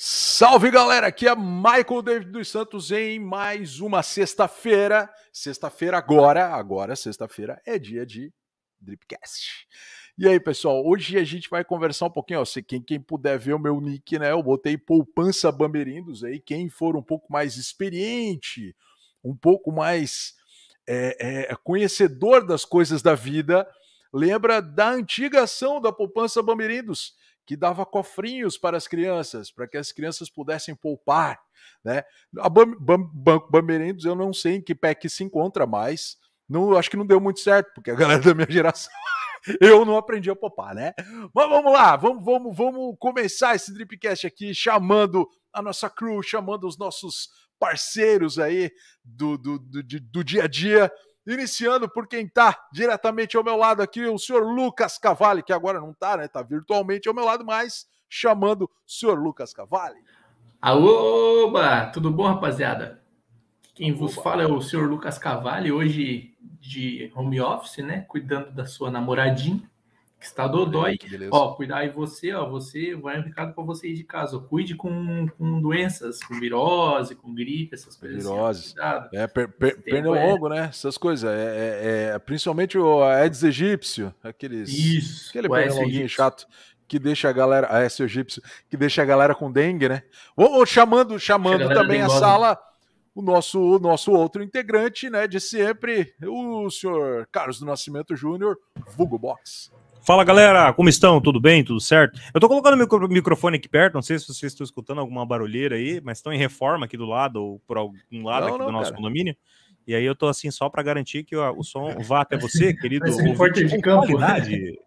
Salve galera, aqui é Michael David dos Santos em mais uma sexta-feira. Sexta-feira agora, agora sexta-feira é dia de Dripcast. E aí pessoal, hoje a gente vai conversar um pouquinho, ó, se quem, quem puder ver o meu nick, né, eu botei poupança bamberindos aí, quem for um pouco mais experiente, um pouco mais é, é, conhecedor das coisas da vida, lembra da antiga ação da poupança bamberindos, que dava cofrinhos para as crianças, para que as crianças pudessem poupar. Né? A Banco Bamerindos eu não sei em que pé que se encontra mais. Não, acho que não deu muito certo, porque a galera da minha geração eu não aprendi a poupar, né? Mas vamos lá, vamos, vamos, vamos começar esse Dripcast aqui chamando a nossa crew, chamando os nossos parceiros aí do, do, do, do dia a dia. Iniciando por quem está diretamente ao meu lado aqui, o senhor Lucas Cavalli, que agora não está, né? Está virtualmente ao meu lado, mas chamando o senhor Lucas Cavalli. Alô, tudo bom, rapaziada? Quem vos Oba. fala é o senhor Lucas Cavalli, hoje de home office, né? Cuidando da sua namoradinha que está dodói. Ó, cuidar aí você, ó, você vai um recado para você de casa. Cuide com, com doenças, com virose, com gripe, essas coisas. Assim, virose. Assim, é, per, per, pernilongo, é... né? Essas coisas. É, é, é, principalmente o Aedes egípcio, aqueles. Isso. Aquele pernilonguinho chato que deixa a galera, a Aedes egípcio, que deixa a galera com dengue, né? Ou, ou chamando, chamando também a sala o nosso, o nosso outro integrante, né, de sempre, o senhor Carlos do Nascimento Júnior, Vulgo Box. Fala galera, como estão? Tudo bem? Tudo certo? Eu tô colocando o microfone aqui perto, não sei se vocês estão escutando alguma barulheira aí, mas estão em reforma aqui do lado, ou por algum lado não, aqui não, do nosso cara. condomínio. E aí eu tô assim só para garantir que o, o som vá até você, querido. Ouvinte, de campo. Qualidade.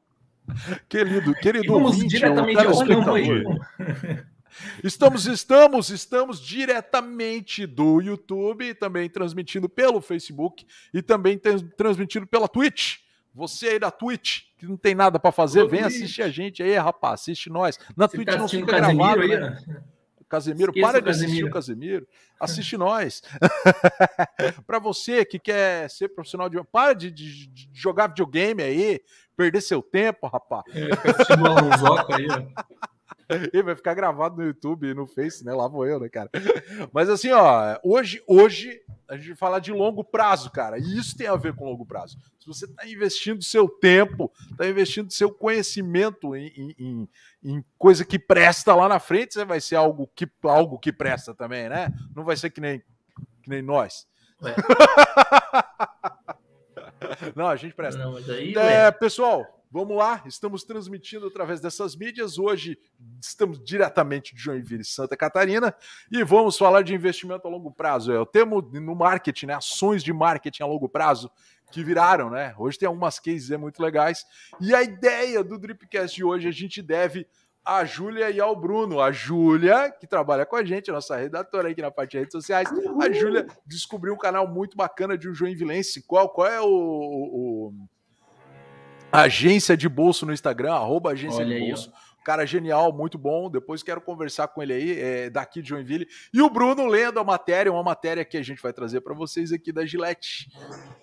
querido, querido vamos ouvinte, diretamente ao campo aí. Estamos, estamos, estamos diretamente do YouTube, também transmitindo pelo Facebook e também transmitindo pela Twitch. Você aí da Twitch, que não tem nada para fazer, Ô, vem assistir a gente aí, rapaz. Assiste nós. Na Você Twitch tá não fica gravado, aí, né? Casemiro, Esqueça para de assistir Casemiro. o Casemiro, assiste nós. para você que quer ser profissional de. Para de, de, de, jogar videogame aí, perder seu tempo, rapaz. É, fica assistindo aí, ó. Ele vai ficar gravado no YouTube e no Face, né? Lá vou eu, né, cara? Mas assim, ó, hoje, hoje a gente vai falar de longo prazo, cara. E isso tem a ver com longo prazo. Se você está investindo seu tempo, está investindo seu conhecimento em, em, em, coisa que presta lá na frente, você vai ser algo que, algo que presta também, né? Não vai ser que nem, que nem nós. Não, a gente presta. Não, aí, é, pessoal, Vamos lá, estamos transmitindo através dessas mídias. Hoje estamos diretamente de Joinville, Santa Catarina, e vamos falar de investimento a longo prazo. É, temos no marketing, né, ações de marketing a longo prazo que viraram, né? Hoje tem algumas cases muito legais. E a ideia do Dripcast de hoje a gente deve a Júlia e ao Bruno. A Júlia, que trabalha com a gente, nossa redatora aqui na parte de redes sociais, a Júlia descobriu um canal muito bacana de um Joinvilense. Qual, qual é o, o Agência de Bolso no Instagram, arroba Agência Olha de Bolso. Cara genial, muito bom. Depois quero conversar com ele aí, é, daqui de Joinville. E o Bruno lendo a matéria, uma matéria que a gente vai trazer para vocês aqui da Gillette,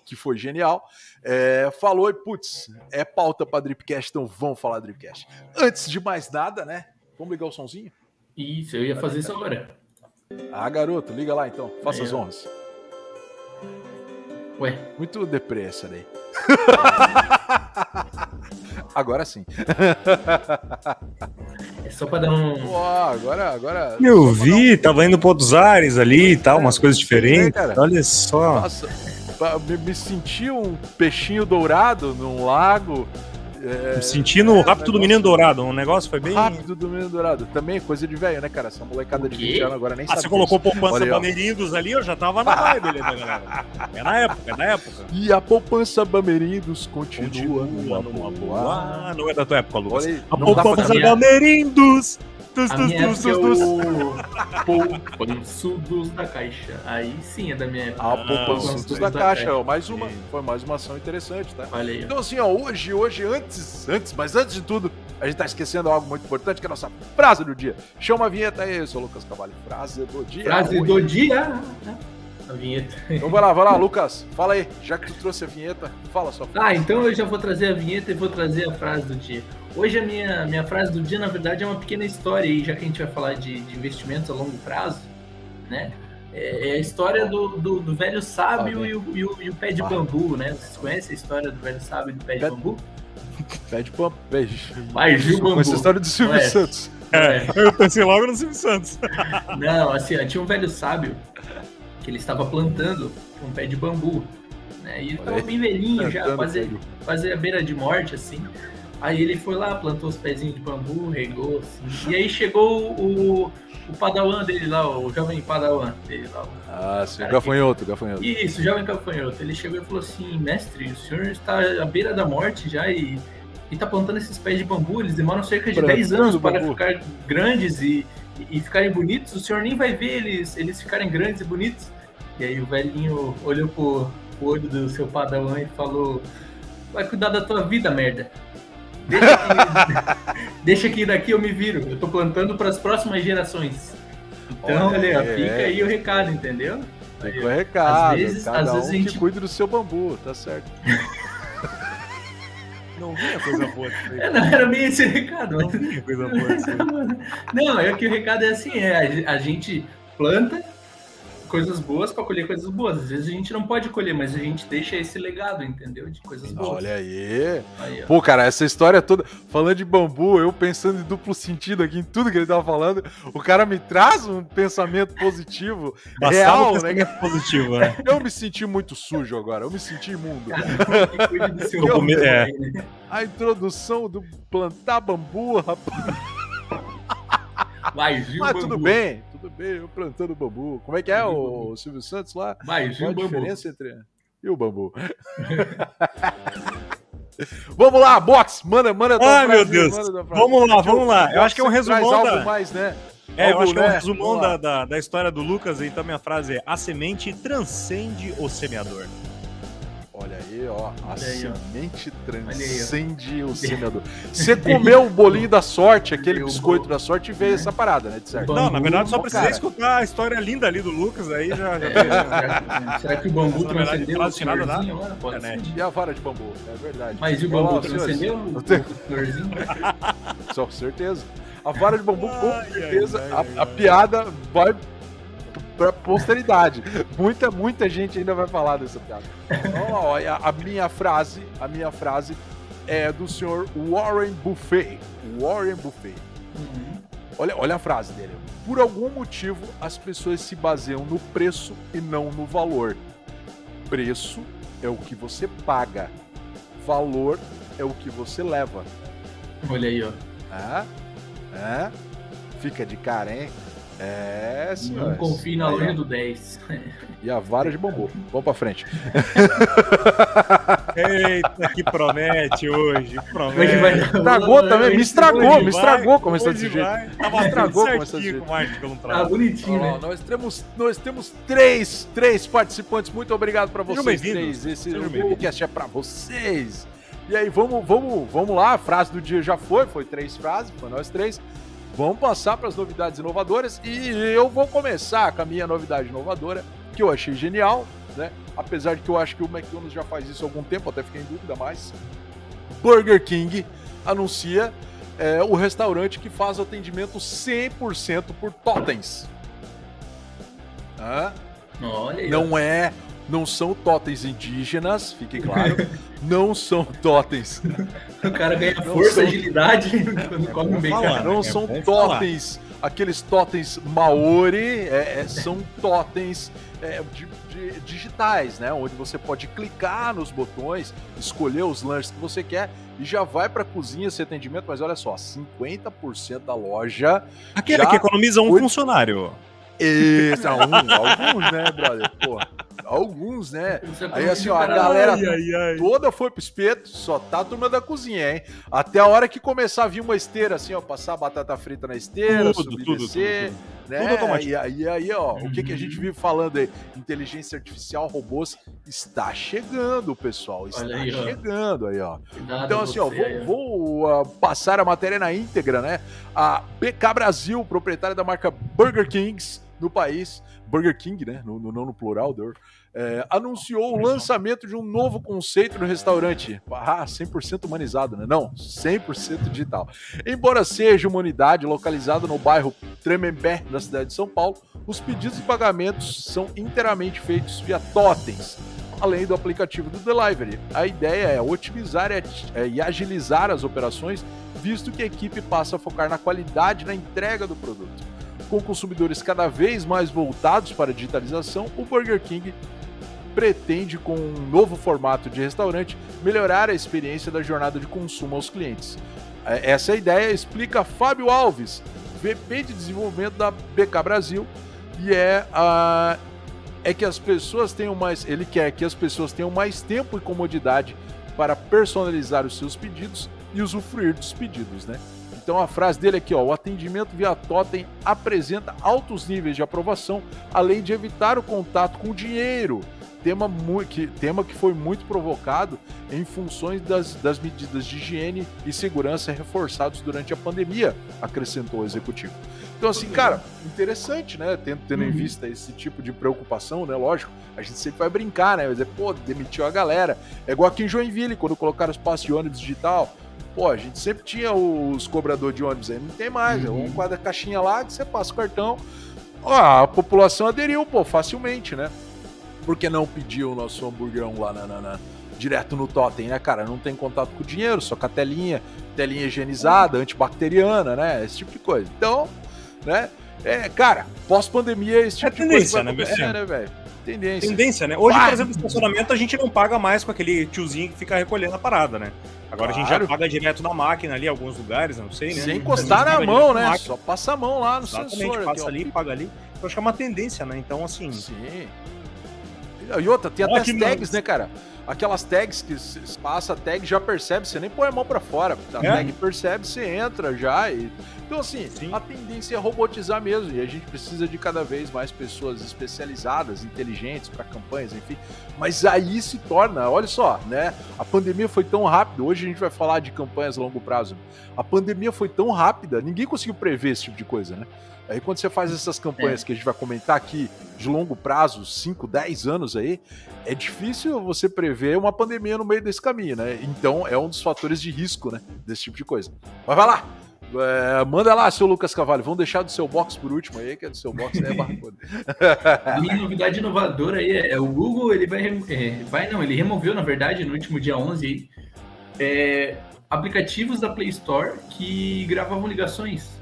que foi genial. É, falou e, putz, é pauta para Dripcast, então vamos falar Dripcast. Antes de mais nada, né? Vamos ligar o somzinho? Isso, eu ia fazer isso agora. Ah, garoto, liga lá então. Faça as honras. Ué? Muito depressa daí. Agora sim. É só pra dar um. Pô, agora, agora. Eu vi, um... tava indo para outros ares ali e tal, é, umas coisas diferentes. Né, Olha só. Nossa, me, me senti um peixinho dourado num lago é, Sentindo o é, Rápido do Menino Dourado, um negócio foi bem. Rápido do Menino Dourado, também é coisa de velho, né, cara? Essa molecada de 20 anos agora nem ah, sabe. você colocou poupança Bamerindos ali, eu já tava na vibe ali, né, galera? É na época, é na época. E a poupança Bamerindos continua, continua numa boa. Ah, não é da tua época, Lucas. Aí, a poupança Bamerindos Tus, tus, tus, tus, tus. Poupançudos da Caixa. Aí sim é da minha época. Ah, Poupançudos da, da Caixa. Ó, mais uma. Foi mais uma ação interessante, tá? Olha aí. Então assim, ó, hoje, hoje, antes, antes, mas antes de tudo, a gente tá esquecendo algo muito importante, que é a nossa frase do dia. Chama a vinheta aí, seu Lucas Cavalho. Frase do dia. Frase do dia. A vinheta. Então vai lá, vai lá, Lucas. Fala aí. Já que tu trouxe a vinheta, fala sua frase. Ah, então eu já vou trazer a vinheta e vou trazer a frase do dia. Hoje a minha, minha frase do dia, na verdade, é uma pequena história aí, já que a gente vai falar de, de investimentos a longo prazo, né? É, é a história do, do, do velho sábio e, o, e, o, e, o, pé de bambu, né? Vocês conhecem a história do velho sábio e do pé de bambu? Pé de bambu. Gil Bambu. Essa história do Silvio é. Santos. É, eu pensei logo no Silvio Santos. Não, assim, ó, tinha um velho sábio que ele estava plantando um pé de bambu. Né? E ele estava bem velhinho já, quase, quase à beira de morte, assim. Aí ele foi lá, plantou os pezinhos de bambu, regou, assim. E aí chegou o, o padawan dele lá, o jovem padawan dele lá. Ah, sim, gafanhoto, que... gafanhoto. Isso, jovem gafanhoto. Ele chegou e falou assim, mestre, o senhor está à beira da morte já e, e tá plantando esses pés de bambu, eles demoram cerca de 10 anos para ficar grandes e, e ficarem bonitos, o senhor nem vai ver eles, eles ficarem grandes e bonitos. E aí o velhinho olhou pro, pro olho do seu padawan e falou, vai cuidar da tua vida, merda. Deixa que, deixa que daqui eu me viro. Eu tô plantando para as próximas gerações. Então, olha, é, fica aí o recado, entendeu? Fica o recado. Às vezes, Cada às vezes um a gente cuida do seu bambu, tá certo. Não vinha coisa boa. É, não era meio esse recado. Não vinha coisa boa. Não, é que o recado é assim, é, a gente planta, coisas boas para colher coisas boas. Às vezes a gente não pode colher, mas a gente deixa esse legado, entendeu? De coisas boas. Olha aí. aí Pô, cara, essa história toda, falando de bambu, eu pensando em duplo sentido aqui em tudo que ele tava falando, o cara me traz um pensamento positivo, Bastava real, um né? positivo, né? Eu me senti muito sujo agora, eu me senti imundo. eu, é. A introdução do plantar bambu, rapaz. Mas, Mas tudo bem, tudo bem, eu plantando bambu. Como é que é o, Silvio Santos lá? Mas, Qual a diferença entre. E o bambu? vamos lá, box, manda, manda. Ai, meu Deus. Vamos lá, vamos lá. Eu acho que é um resumão da... mais, né? É, algo, eu acho que é um né? resumão da, da, da história do Lucas, então minha frase é: a semente transcende o semeador. Olha aí, ó. A semente transcende o semeador. Você comeu o bolinho da sorte, aquele biscoito da sorte, e veio essa parada, né? De certo. Não, na verdade, só precisei escutar a história linda ali do Lucas, aí já. já... É, será que o bambu transcendeu o senhorzinho lá? E a vara de bambu, é verdade. Mas e o bambu transcendeu o senhorzinho? Só com certeza. A vara de bambu, com certeza, a, a piada vai pra posteridade. muita, muita gente ainda vai falar dessa piada. Então, ó, a, a minha frase, a minha frase é do senhor Warren Buffet. Warren Buffet. Uhum. Olha, olha a frase dele. Por algum motivo, as pessoas se baseiam no preço e não no valor. Preço é o que você paga. Valor é o que você leva. Olha aí, ó. É? É? Fica de cara, hein? É, senhor. Não confie na loja do 10. E a vara de bambu. Vamos pra frente. Eita, que promete hoje. Promete. Hoje vai estragou também, me estragou, me estragou começar desse jeito. Tava estragou começar desse jeito. Tá bonitinho, né? nós, temos, nós temos três, três participantes. Muito obrigado pra vocês três. Esse podcast é pra vocês. E aí, vamos, vamos, vamos lá. A frase do dia já foi, foi três frases, foi nós três. Vamos passar para as novidades inovadoras e eu vou começar com a minha novidade inovadora, que eu achei genial, né? Apesar de que eu acho que o McDonald's já faz isso há algum tempo, até fiquei em dúvida, mas Burger King anuncia é, o restaurante que faz atendimento 100% por totens. Ah, Olha aí. Não é não são totens indígenas, fique claro. não são totens. O cara ganha não força, são... agilidade quando é come bem, falar, Não é são totens, falar. aqueles totens maori, é, é, são totens é, de, de, digitais, né? Onde você pode clicar nos botões, escolher os lanches que você quer e já vai para a cozinha esse atendimento. Mas olha só, 50% da loja. Aquele que economiza um foi... funcionário. Isso, alguns, né, brother? Pô alguns, né? Aí assim, ó, a galera ai, ai, ai. toda foi pro espeto, só tá a turma da cozinha, hein? Até a hora que começar a vir uma esteira, assim, ó, passar a batata frita na esteira, tudo, subir, tudo, descer, tudo, tudo. né? Tudo automático. E aí, aí, ó, o que, que a gente vive falando aí? Inteligência artificial, robôs, está chegando, pessoal, está aí, chegando aí, ó. Cuidado então, assim, ó, vou, vou uh, passar a matéria na íntegra, né? A BK Brasil, proprietária da marca Burger Kings no país, Burger King, né? No, no, não no plural, deu é, anunciou o lançamento de um novo conceito no restaurante. Ah, 100% humanizado, né? Não, 100% digital. Embora seja uma unidade localizada no bairro Tremembé, da cidade de São Paulo, os pedidos e pagamentos são inteiramente feitos via totens, além do aplicativo do Delivery. A ideia é otimizar e agilizar as operações, visto que a equipe passa a focar na qualidade na entrega do produto. Com consumidores cada vez mais voltados para a digitalização, o Burger King pretende, com um novo formato de restaurante, melhorar a experiência da jornada de consumo aos clientes. É, essa ideia explica Fábio Alves, VP de desenvolvimento da BK Brasil, e é a é que as pessoas tenham mais, ele quer que as pessoas tenham mais tempo e comodidade para personalizar os seus pedidos e usufruir dos pedidos, né? Então a frase dele aqui, ó, o atendimento via totem apresenta altos níveis de aprovação, além de evitar o contato com o dinheiro tema, que, tema que foi muito provocado em funções das, das medidas de higiene e segurança reforçados durante a pandemia, acrescentou o executivo. Então, assim, cara, interessante, né? Tendo, tendo uhum. em vista esse tipo de preocupação, né? Lógico, a gente sempre vai brincar, né? Mas é, pô, demitiu a galera. É igual aqui em Joinville, quando colocaram os passos de ônibus digital. Pô, a gente sempre tinha os cobradores de ônibus aí, não tem mais. É uhum. É um quadra caixinha lá que você passa o cartão. Ó, a população aderiu, pô, facilmente, né? Por que não pedir o nosso hamburgão lá na, na, na, direto no totem, né, cara? Não tem contato com o dinheiro, só com a telinha, telinha higienizada, antibacteriana, né? Esse tipo de coisa. Então, né? É, cara, pós-pandemia, esse tipo é de coisa vai né, acontecer, né, velho? Tendência. Tendência, né? Hoje, por exemplo, estacionamento a gente não paga mais com aquele tiozinho que fica recolhendo a parada, né? Agora claro. a gente já paga direto na máquina ali, alguns lugares, não sei, né? Sem encostar na mão, né? Só passa a mão lá no Exatamente, sensor. passa ali, paga ali. Eu acho que é uma tendência, né? Então, assim. Sim. E outra, tem até as tags, né, cara? Aquelas tags que passa a tag já percebe, você nem põe a mão para fora. A é? tag percebe, você entra já. E... Então, assim, Sim. a tendência é robotizar mesmo. E a gente precisa de cada vez mais pessoas especializadas, inteligentes para campanhas, enfim. Mas aí se torna, olha só, né? A pandemia foi tão rápida. Hoje a gente vai falar de campanhas a longo prazo. A pandemia foi tão rápida, ninguém conseguiu prever esse tipo de coisa, né? Aí quando você faz essas campanhas é. que a gente vai comentar aqui de longo prazo, 5, 10 anos aí, é difícil você prever uma pandemia no meio desse caminho, né? Então é um dos fatores de risco, né? Desse tipo de coisa. Mas vai lá! É, manda lá, seu Lucas Cavalho. Vamos deixar do seu box por último aí, que é do seu box, né, A minha novidade inovadora aí é, é o Google, ele vai, é, vai não, ele removeu, na verdade, no último dia 11 aí, é, aplicativos da Play Store que gravavam ligações.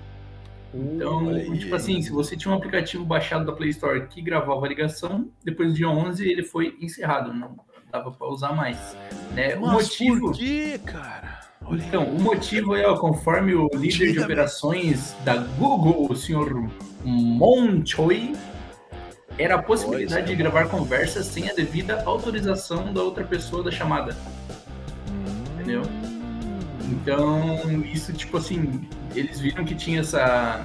Então, uh, tipo assim, se você tinha um aplicativo baixado da Play Store que gravava a ligação, depois do dia 11 ele foi encerrado, não dava para usar mais. Né? Mas o motivo. Por quê, cara? Olha então, aí. o motivo é, ó, conforme o líder de operações da Google, o senhor Monchoi, era a possibilidade pois de é. gravar conversas sem a devida autorização da outra pessoa da chamada. Hum. Entendeu? Então, isso, tipo assim, eles viram que tinha essa.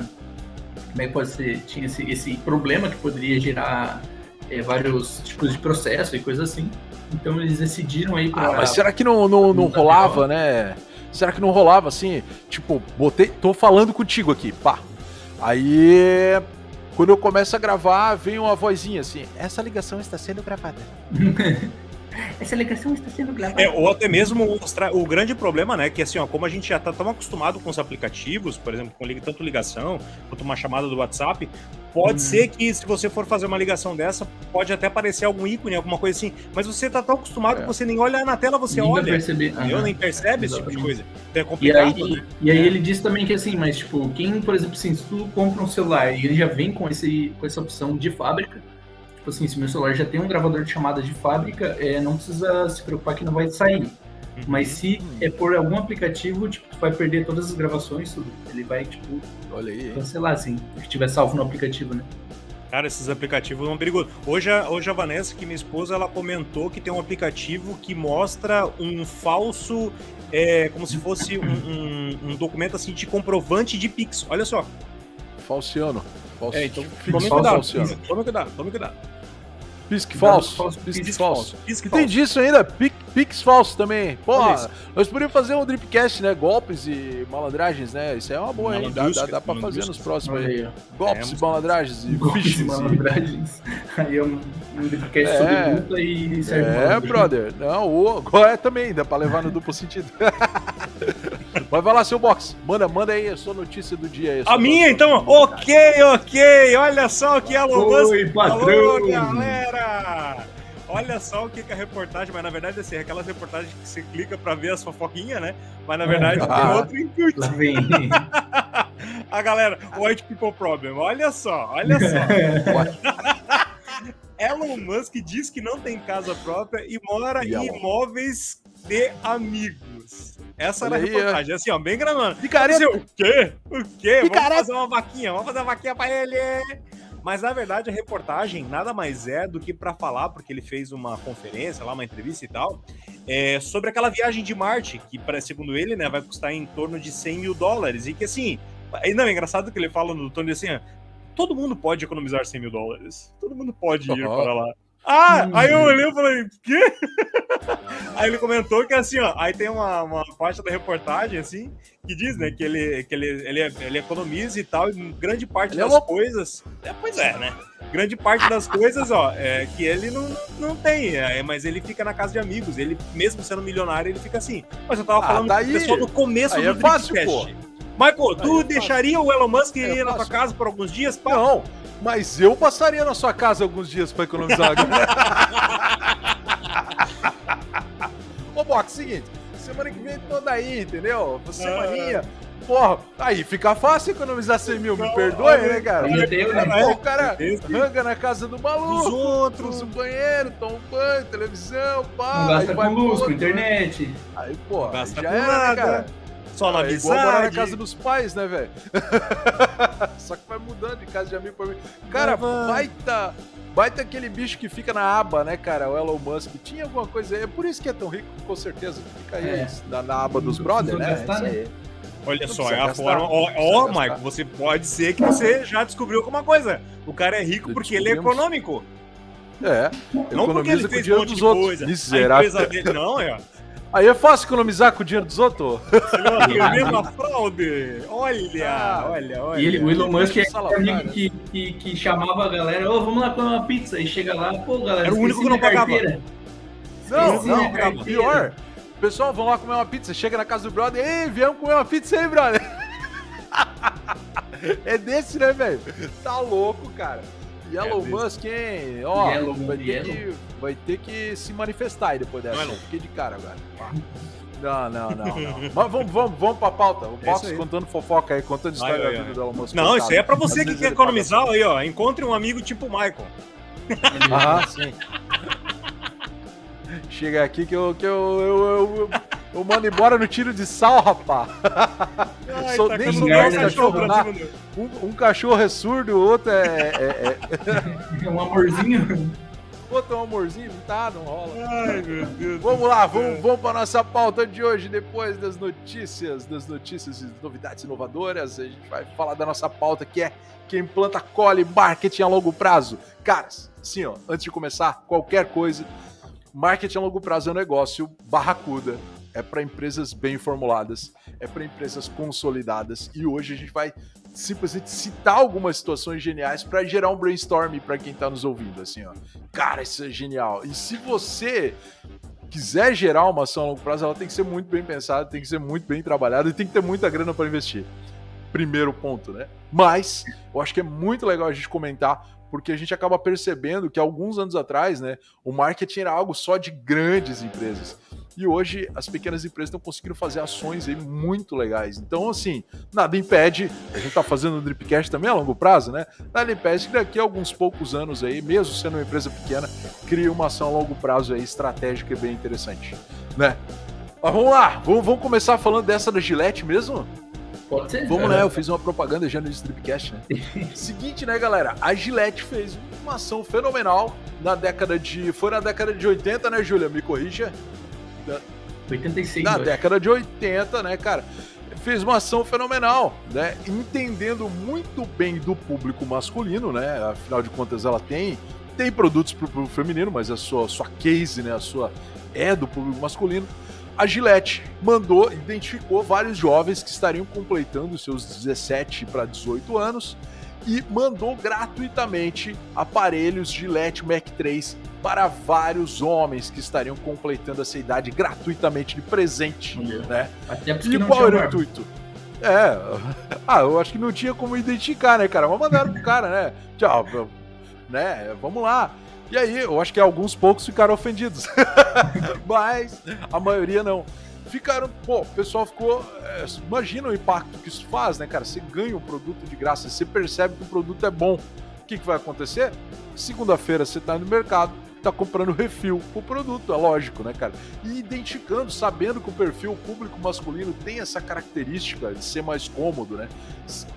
Como é que pode ser? Tinha esse, esse problema que poderia gerar é, vários tipos de processo e coisas assim. Então eles decidiram aí pra. Ah, mas será que não, não, não rolava, né? Será que não rolava assim? Tipo, botei. tô falando contigo aqui, pá. Aí. Quando eu começo a gravar, vem uma vozinha assim: essa ligação está sendo gravada. Essa ligação está sendo gravada. É, ou até mesmo mostrar o grande problema, né? Que assim, ó, como a gente já está tão acostumado com os aplicativos, por exemplo, com tanto ligação quanto uma chamada do WhatsApp, pode hum. ser que se você for fazer uma ligação dessa, pode até aparecer algum ícone, alguma coisa assim. Mas você está tão acostumado é. que você nem olha na tela, você nem olha. Perceber. Eu nem percebe esse tipo de coisa. Então é complicado. E aí, né? e aí ele disse também que assim, mas tipo, quem, por exemplo, assim, se tu compra um celular e ele já vem com, esse, com essa opção de fábrica Tipo assim, se meu celular já tem um gravador de chamada de fábrica, é, não precisa se preocupar que não vai sair. Uhum. Mas se é por algum aplicativo, tipo, tu vai perder todas as gravações, tudo. Ele vai, tipo, Olha aí. cancelar, assim, se tiver salvo no aplicativo, né? Cara, esses aplicativos são perigosos. Hoje a, hoje a Vanessa, que minha esposa, ela comentou que tem um aplicativo que mostra um falso, é, como se fosse um, um, um documento assim de comprovante de Pix. Olha só. Falciano. Falso, é, então, tome cuidado, tome cuidado, tome cuidado. Pisque falso. Pisque falso. Pisque tem disso ainda, Pix falso também. Pô, nós podíamos fazer um Dripcast, né? Golpes e malandragens, né? Isso é uma boa, hein? Dá, dá, dá pra fazer nos próximos aí. Golpes e malandragens e Golpes e malandragens. Aí é um, um Dripcast é, sobre luta e serve É, brother. Não, o é também, dá pra levar no duplo sentido. Mas vai lá, seu box. Manda, manda aí a sua notícia do dia aí. A minha, então? Ok, ok. Olha só o que a Elon Oi, patrão. galera. Olha só o que, que a reportagem, mas na verdade assim, aquelas reportagens que você clica para ver as fofoquinhas, né? Mas na verdade ah, tem outro intuito. Lá vem. a galera, White People Problem. Olha só, olha só. Elon Musk diz que não tem casa própria e mora em imóveis de amigos. Essa era a reportagem, assim, ó, bem granona. Picareta. Assim, o quê? O quê? Picareta. Vamos fazer uma vaquinha, vamos fazer uma vaquinha pra ele. Mas na verdade a reportagem nada mais é do que para falar, porque ele fez uma conferência lá, uma entrevista e tal, é, sobre aquela viagem de Marte, que segundo ele, né, vai custar em torno de 100 mil dólares. E que assim, não, é engraçado que ele fala no tom de assim, todo mundo pode economizar 100 mil dólares. Todo mundo pode ir uhum. para lá. Ah, aí eu olhei e falei, quê? aí ele comentou que assim, ó, aí tem uma, uma parte da reportagem, assim, que diz, né, que ele, que ele, ele, ele economiza e tal, e grande parte ele é das é coisas. É, pois é, né? Grande parte das coisas, ó, é que ele não, não tem, é, mas ele fica na casa de amigos. Ele, mesmo sendo milionário, ele fica assim. Mas eu tava ah, falando tá com o pessoal no começo aí do é fácil, pô. Michael, tu aí deixaria o Elon Musk ir é na tua casa por alguns dias? Pá? Não. Mas eu passaria na sua casa alguns dias para economizar. Ô, Box, seguinte. Semana que vem toda aí, entendeu? Semaninha. Porra, aí fica fácil economizar 100 mil, me perdoe, né, cara? Eu tenho, né? Pô, o cara ranga na casa do maluco, os outros, no banheiro, toma um banho, televisão, pá. Não gasta com luz, com internet. Aí, pô, já era, né, cara? Só na é igual morar na casa dos pais, né, velho? Só que vai mudando de casa de amigo pra mim. Cara, baita. Baita aquele bicho que fica na aba, né, cara? O Elon Musk. Tinha alguma coisa aí. É por isso que é tão rico, com certeza. Fica aí é. na, na, aba dos brothers, né? Gastar, né? Olha só, é a forma. Ó, ó Michael, você pode ser que você já descobriu alguma coisa. O cara é rico porque ele é econômico. É. Não porque ele fez um monte de outros. coisa. Miserável. A empresa dele, não, é. Aí é fácil economizar com o dinheiro dos outros. É a mesma fraude. Olha, ah, olha, olha. E ele, o Elon Musk é o amigo que, que, que, chamava a galera, ô, oh, vamos lá comer uma pizza. E chega lá, pô, galera, Era o único que não pagava. Não, não, não pior. Pessoal, vamos lá comer uma pizza. Chega na casa do brother, ei, viemos comer uma pizza aí, brother. é desse, né, velho? Tá louco, cara. Yellow é Musk, hein? Ó, Yellow, vai, ter Que, vai ter que se manifestar aí depois dessa. Não, Fiquei de cara agora. Não, não, não, não. Mas vamos, vamos, vamos pra pauta. O Box é contando fofoca aí, contando história ai, da vida do Elon Musk. Não, isso aí é pra você que quer economizar aí, ó. Encontre um amigo tipo o Michael. Ah, sim. Chega aqui que eu, que eu, eu, eu, eu mando embora no tiro de sal, rapá. Ai, Sou, tá nem sou um cachorro, um, um, cachorro é surdo, o outro é. É, é... é um amorzinho. Outro é um amorzinho, não tá, não rola. Ai, meu Deus. Vamos lá, vamos, vamos para nossa pauta de hoje, depois das notícias, das notícias e novidades inovadoras. A gente vai falar da nossa pauta que é quem planta colhe marketing a longo prazo. Caras, assim, ó, antes de começar qualquer coisa, marketing a longo prazo é um negócio barracuda é para empresas bem formuladas, é para empresas consolidadas. E hoje a gente vai simplesmente citar algumas situações geniais para gerar um brainstorm para quem está nos ouvindo, assim, ó. Cara, isso é genial. E se você quiser gerar uma ação a longo prazo, ela tem que ser muito bem pensada, tem que ser muito bem trabalhada e tem que ter muita grana para investir. Primeiro ponto, né? Mas eu acho que é muito legal a gente comentar porque a gente acaba percebendo que alguns anos atrás, né, o marketing era algo só de grandes empresas. E hoje as pequenas empresas estão conseguindo fazer ações aí muito legais. Então, assim, nada impede, a gente está fazendo o Dripcast também a longo prazo, né? Nada impede que daqui a alguns poucos anos aí, mesmo sendo uma empresa pequena, crie uma ação a longo prazo aí estratégica e bem interessante, né? Mas vamos lá, vamos, vamos começar falando dessa da Gillette mesmo? Pode ser. Vamos, né? Eu fiz uma propaganda já no Stripcast, né? Seguinte, né, galera? A Gillette fez uma ação fenomenal na década de. Foi na década de 80, né, Júlia? Me corrija. Da... 86. Na década de 80, né, cara? Fez uma ação fenomenal, né? Entendendo muito bem do público masculino, né? Afinal de contas, ela tem tem produtos pro público feminino, mas a sua, sua case, né, a sua é do público masculino. A Gillette mandou, identificou vários jovens que estariam completando seus 17 para 18 anos e mandou gratuitamente aparelhos Gillette Mac 3 para vários homens que estariam completando essa idade gratuitamente de presente, né? Até e qual era o intuito? É, ah, eu acho que não tinha como identificar, né, cara? Mas mandaram pro cara, né? Tchau, né? Vamos lá. E aí, eu acho que alguns poucos ficaram ofendidos. Mas a maioria não. Ficaram, pô, o pessoal ficou. É, imagina o impacto que isso faz, né, cara? Você ganha um produto de graça, você percebe que o produto é bom. O que, que vai acontecer? Segunda-feira você tá no mercado, tá comprando refil pro produto, é lógico, né, cara? E identificando, sabendo que o perfil público masculino tem essa característica de ser mais cômodo, né?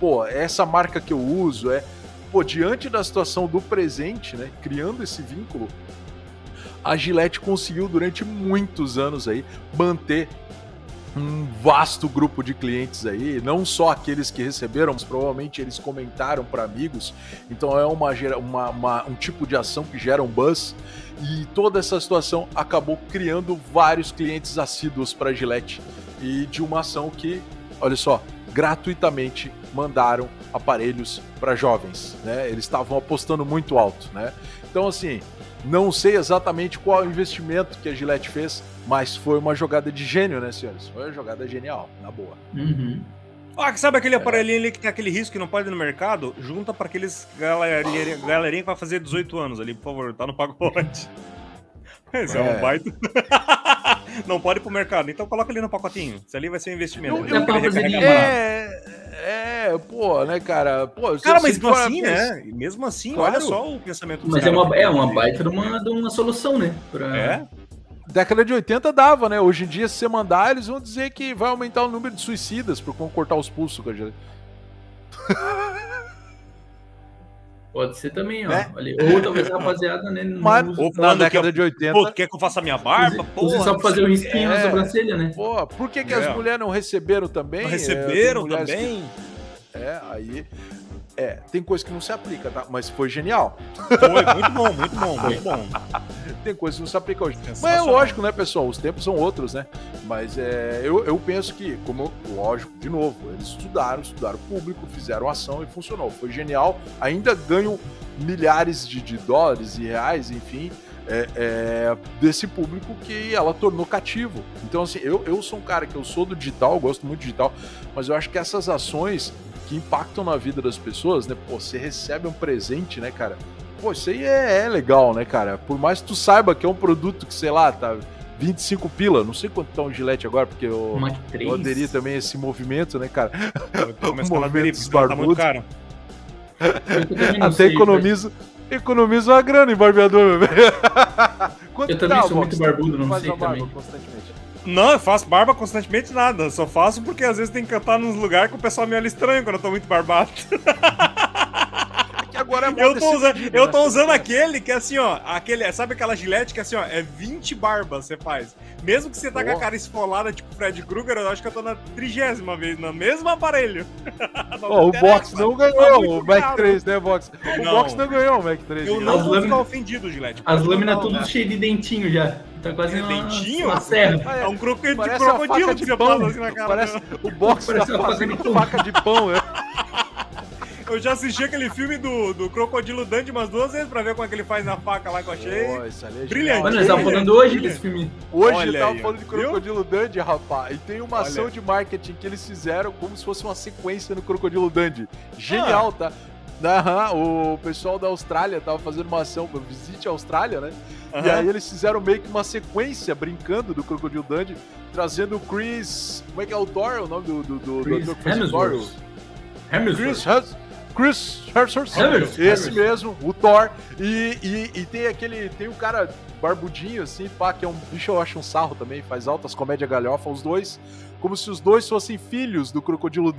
Pô, é essa marca que eu uso, é. Pô, diante da situação do presente, né? Criando esse vínculo, a Gillette conseguiu durante muitos anos aí manter um vasto grupo de clientes aí, não só aqueles que receberam, mas provavelmente eles comentaram para amigos. Então é uma, uma, uma, um tipo de ação que gera um buzz. E toda essa situação acabou criando vários clientes assíduos para Gillette e de uma ação que, olha só, gratuitamente mandaram aparelhos para jovens, né? Eles estavam apostando muito alto, né? Então assim, não sei exatamente qual o investimento que a Gillette fez, mas foi uma jogada de gênio, né, senhores? Foi uma jogada genial, na boa. Uhum. Ah, sabe aquele aparelhinho ali que tem aquele risco que não pode ir no mercado? Junta para aqueles galerinha, galerinha que vai fazer 18 anos ali, por favor, tá no pacote. Esse é, é um baita. não pode ir pro mercado, então coloca ali no pacotinho. Isso ali vai ser um investimento. Eu, eu, eu, é, é, pô, né, cara? Pô, cara, mas mesmo assim, né? Mesmo assim, claro. olha só o pensamento do Mas é uma, é uma baita de uma, de uma solução, né? Pra... É década de 80 dava, né? Hoje em dia, se você mandar, eles vão dizer que vai aumentar o número de suicidas por cortar os pulsos, cara. Pode ser também, ó. É. Ou talvez a rapaziada, né? Mas, ou na década de 80. Pô, quer que eu faça minha barba? Pô, só pra fazer um risquinho é. na sobrancelha, né? Pô, por que, que é. as mulheres não receberam também? Não receberam é, também? Que... É, aí. É, tem coisa que não se aplica, tá? Mas foi genial. Foi, muito bom, muito bom, muito bom. tem coisa que não se aplica hoje. Mas é lógico, né, pessoal? Os tempos são outros, né? Mas é, eu, eu penso que, como lógico, de novo, eles estudaram, estudaram público, fizeram ação e funcionou. Foi genial. Ainda ganham milhares de, de dólares e reais, enfim, é, é, desse público que ela tornou cativo. Então, assim, eu, eu sou um cara que eu sou do digital, gosto muito do digital, mas eu acho que essas ações que impactam na vida das pessoas, né? Pô, você recebe um presente, né, cara? Pô, isso aí é, é legal, né, cara? Por mais que tu saiba que é um produto que, sei lá, tá 25 pila, não sei quanto tá um gilete agora, porque eu, eu aderi também a esse movimento, né, cara? o movimento dos barbudos. Tá Até sei, economizo, economizo uma grana em barbeador, meu velho. eu também sou muito barbudo, não sei também. Constantemente. Não, eu faço barba constantemente nada. Só faço porque às vezes tem que cantar nos lugares que o pessoal me olha estranho quando eu tô muito barbado. Agora é eu tô, usando, eu tô né? usando aquele que é assim, ó. Aquele, sabe aquela gilete que é assim, ó, é 20 barbas você faz. Mesmo que você tá com a cara esfolada, tipo Fred Krueger, eu acho que eu tô na trigésima vez, no mesmo aparelho. oh, o Box não ganhou tá o Mac 3, né, Box? O não. Box não ganhou o Mac 3. Eu não vou ficar ofendido, Gilete. As lâminas tudo né? cheio de dentinho já. Tá quase uma, dentinho? Uma serra. É um crocodilo de crocodilo de pão. Assim na cara. Parece, o box parece tá fazendo faca de pão, é. Eu já assisti aquele filme do, do Crocodilo Dandy umas duas vezes pra ver como é que ele faz na faca lá que eu achei. Oh, Brilhante. Mano, nós estamos falando hoje desse filme. Hoje Olha eu tava falando de Crocodilo Dandy, rapaz. E tem uma Olha. ação de marketing que eles fizeram como se fosse uma sequência no Crocodilo Dandy. Genial, ah. tá? Uhum, o pessoal da Austrália tava fazendo uma ação, visite a Austrália, né? Uhum. E aí eles fizeram meio que uma sequência brincando do Crocodile Dundee, trazendo o Chris. Como é que é o Thor? O nome do, do, do, Chris do Hemsworth. Hemsworth. Chris Chris Hemsworth. Esse mesmo, o Thor. E, e, e, tem aquele. Tem um cara barbudinho, assim, pá, que é um bicho, eu acho um sarro também, faz altas comédia galhofa, os dois. Como se os dois fossem filhos do Crocodilo.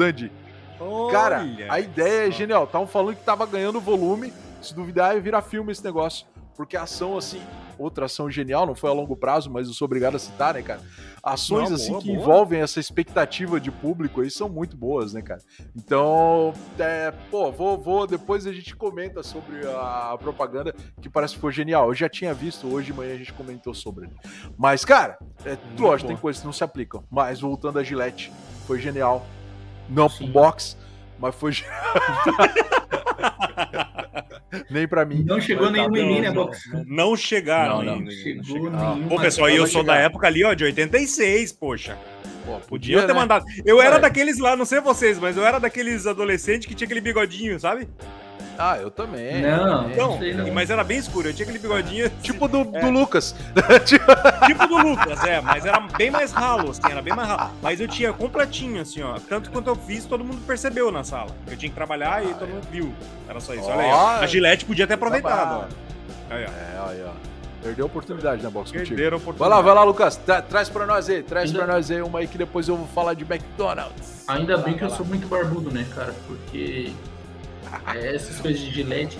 Olha. Cara, a ideia é genial. Estavam falando que tava ganhando volume. Se duvidar, ia virar filme esse negócio. Porque a ação, assim, outra ação genial, não foi a longo prazo, mas eu sou obrigado a citar, né, cara? Ações Não, assim boa, que boa. envolvem essa expectativa de público aí são muito boas, né, cara? Então, é, pô, vou, vou, depois a gente comenta sobre a, propaganda, que parece que foi genial. Eu já tinha visto, hoje de manhã a gente comentou sobre. Mas, cara, é, Muito lógico, boa. tem coisas que não se aplicam. Mas voltando a Gillette, foi genial. Não pro box, mas foi genial. Nem pra mim. Não chegou Mas nenhuma em mim, né, Box? Não chegaram Não, não. Chegou nenhuma. Pô, pessoal, e eu sou da chegar. época ali, ó, de 86, poxa. Pô, Podia ter né? mandado. Eu era daqueles lá, não sei vocês, mas eu era daqueles adolescentes que tinha aquele bigodinho, sabe? Ah, eu também. Não. Então, sei não. mas era bem escuro, eu tinha aquele bigodinho Tipo do, É. do Lucas. tipo do Lucas, é, mas era bem mais ralo, assim, era bem mais ralo. Mas eu tinha completinho, assim, ó. Tanto quanto eu fiz, todo mundo percebeu na sala. Eu tinha que trabalhar e todo mundo viu. Era só isso. Olha aí. ó. A Gillette podia ter aproveitado, ó. Aí, ó. É, aí, ó. Perdeu a oportunidade na box contigo. Perderam a Vai oportunidade. lá, vai lá, Lucas. Tra- traz pra nós aí, traz Ainda- pra nós aí uma aí que depois eu vou falar de McDonald's. Ainda bem Vai que eu sou muito barbudo, né, cara? Porque essas coisas de gilete.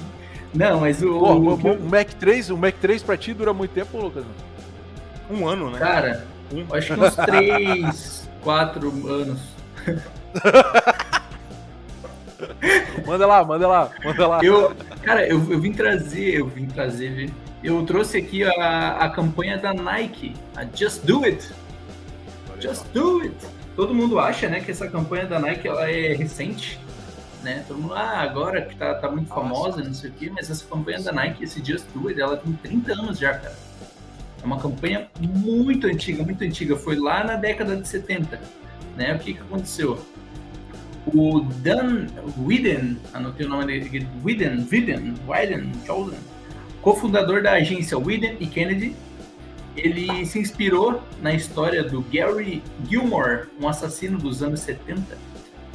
Não, mas o. Pô, o o, o Mac 3, o Mac 3 pra ti dura muito tempo, Lucas? Um ano, né? Cara, Um. acho que uns 3, 4 anos. Manda lá, manda lá, manda lá. Eu, cara, eu, eu vim trazer, eu vim trazer, viu? eu trouxe aqui a, a campanha da Nike, a Just Do It. Just Do It. Todo mundo acha, né, que essa campanha da Nike ela é recente, né? Todo mundo, ah, agora que tá, tá muito famosa, não sei o quê, mas essa campanha da Nike, esse Just Do It, ela tem 30 anos já, cara. É uma campanha muito antiga, muito antiga. Foi lá na década de 70, né? O que que aconteceu? O Dan Whedon, anotei o nome dele, Whedon, Whedon, Whedon, Jordan, cofundador da agência Whedon e Kennedy, ele se inspirou na história do Gary Gilmore, um assassino dos anos 70.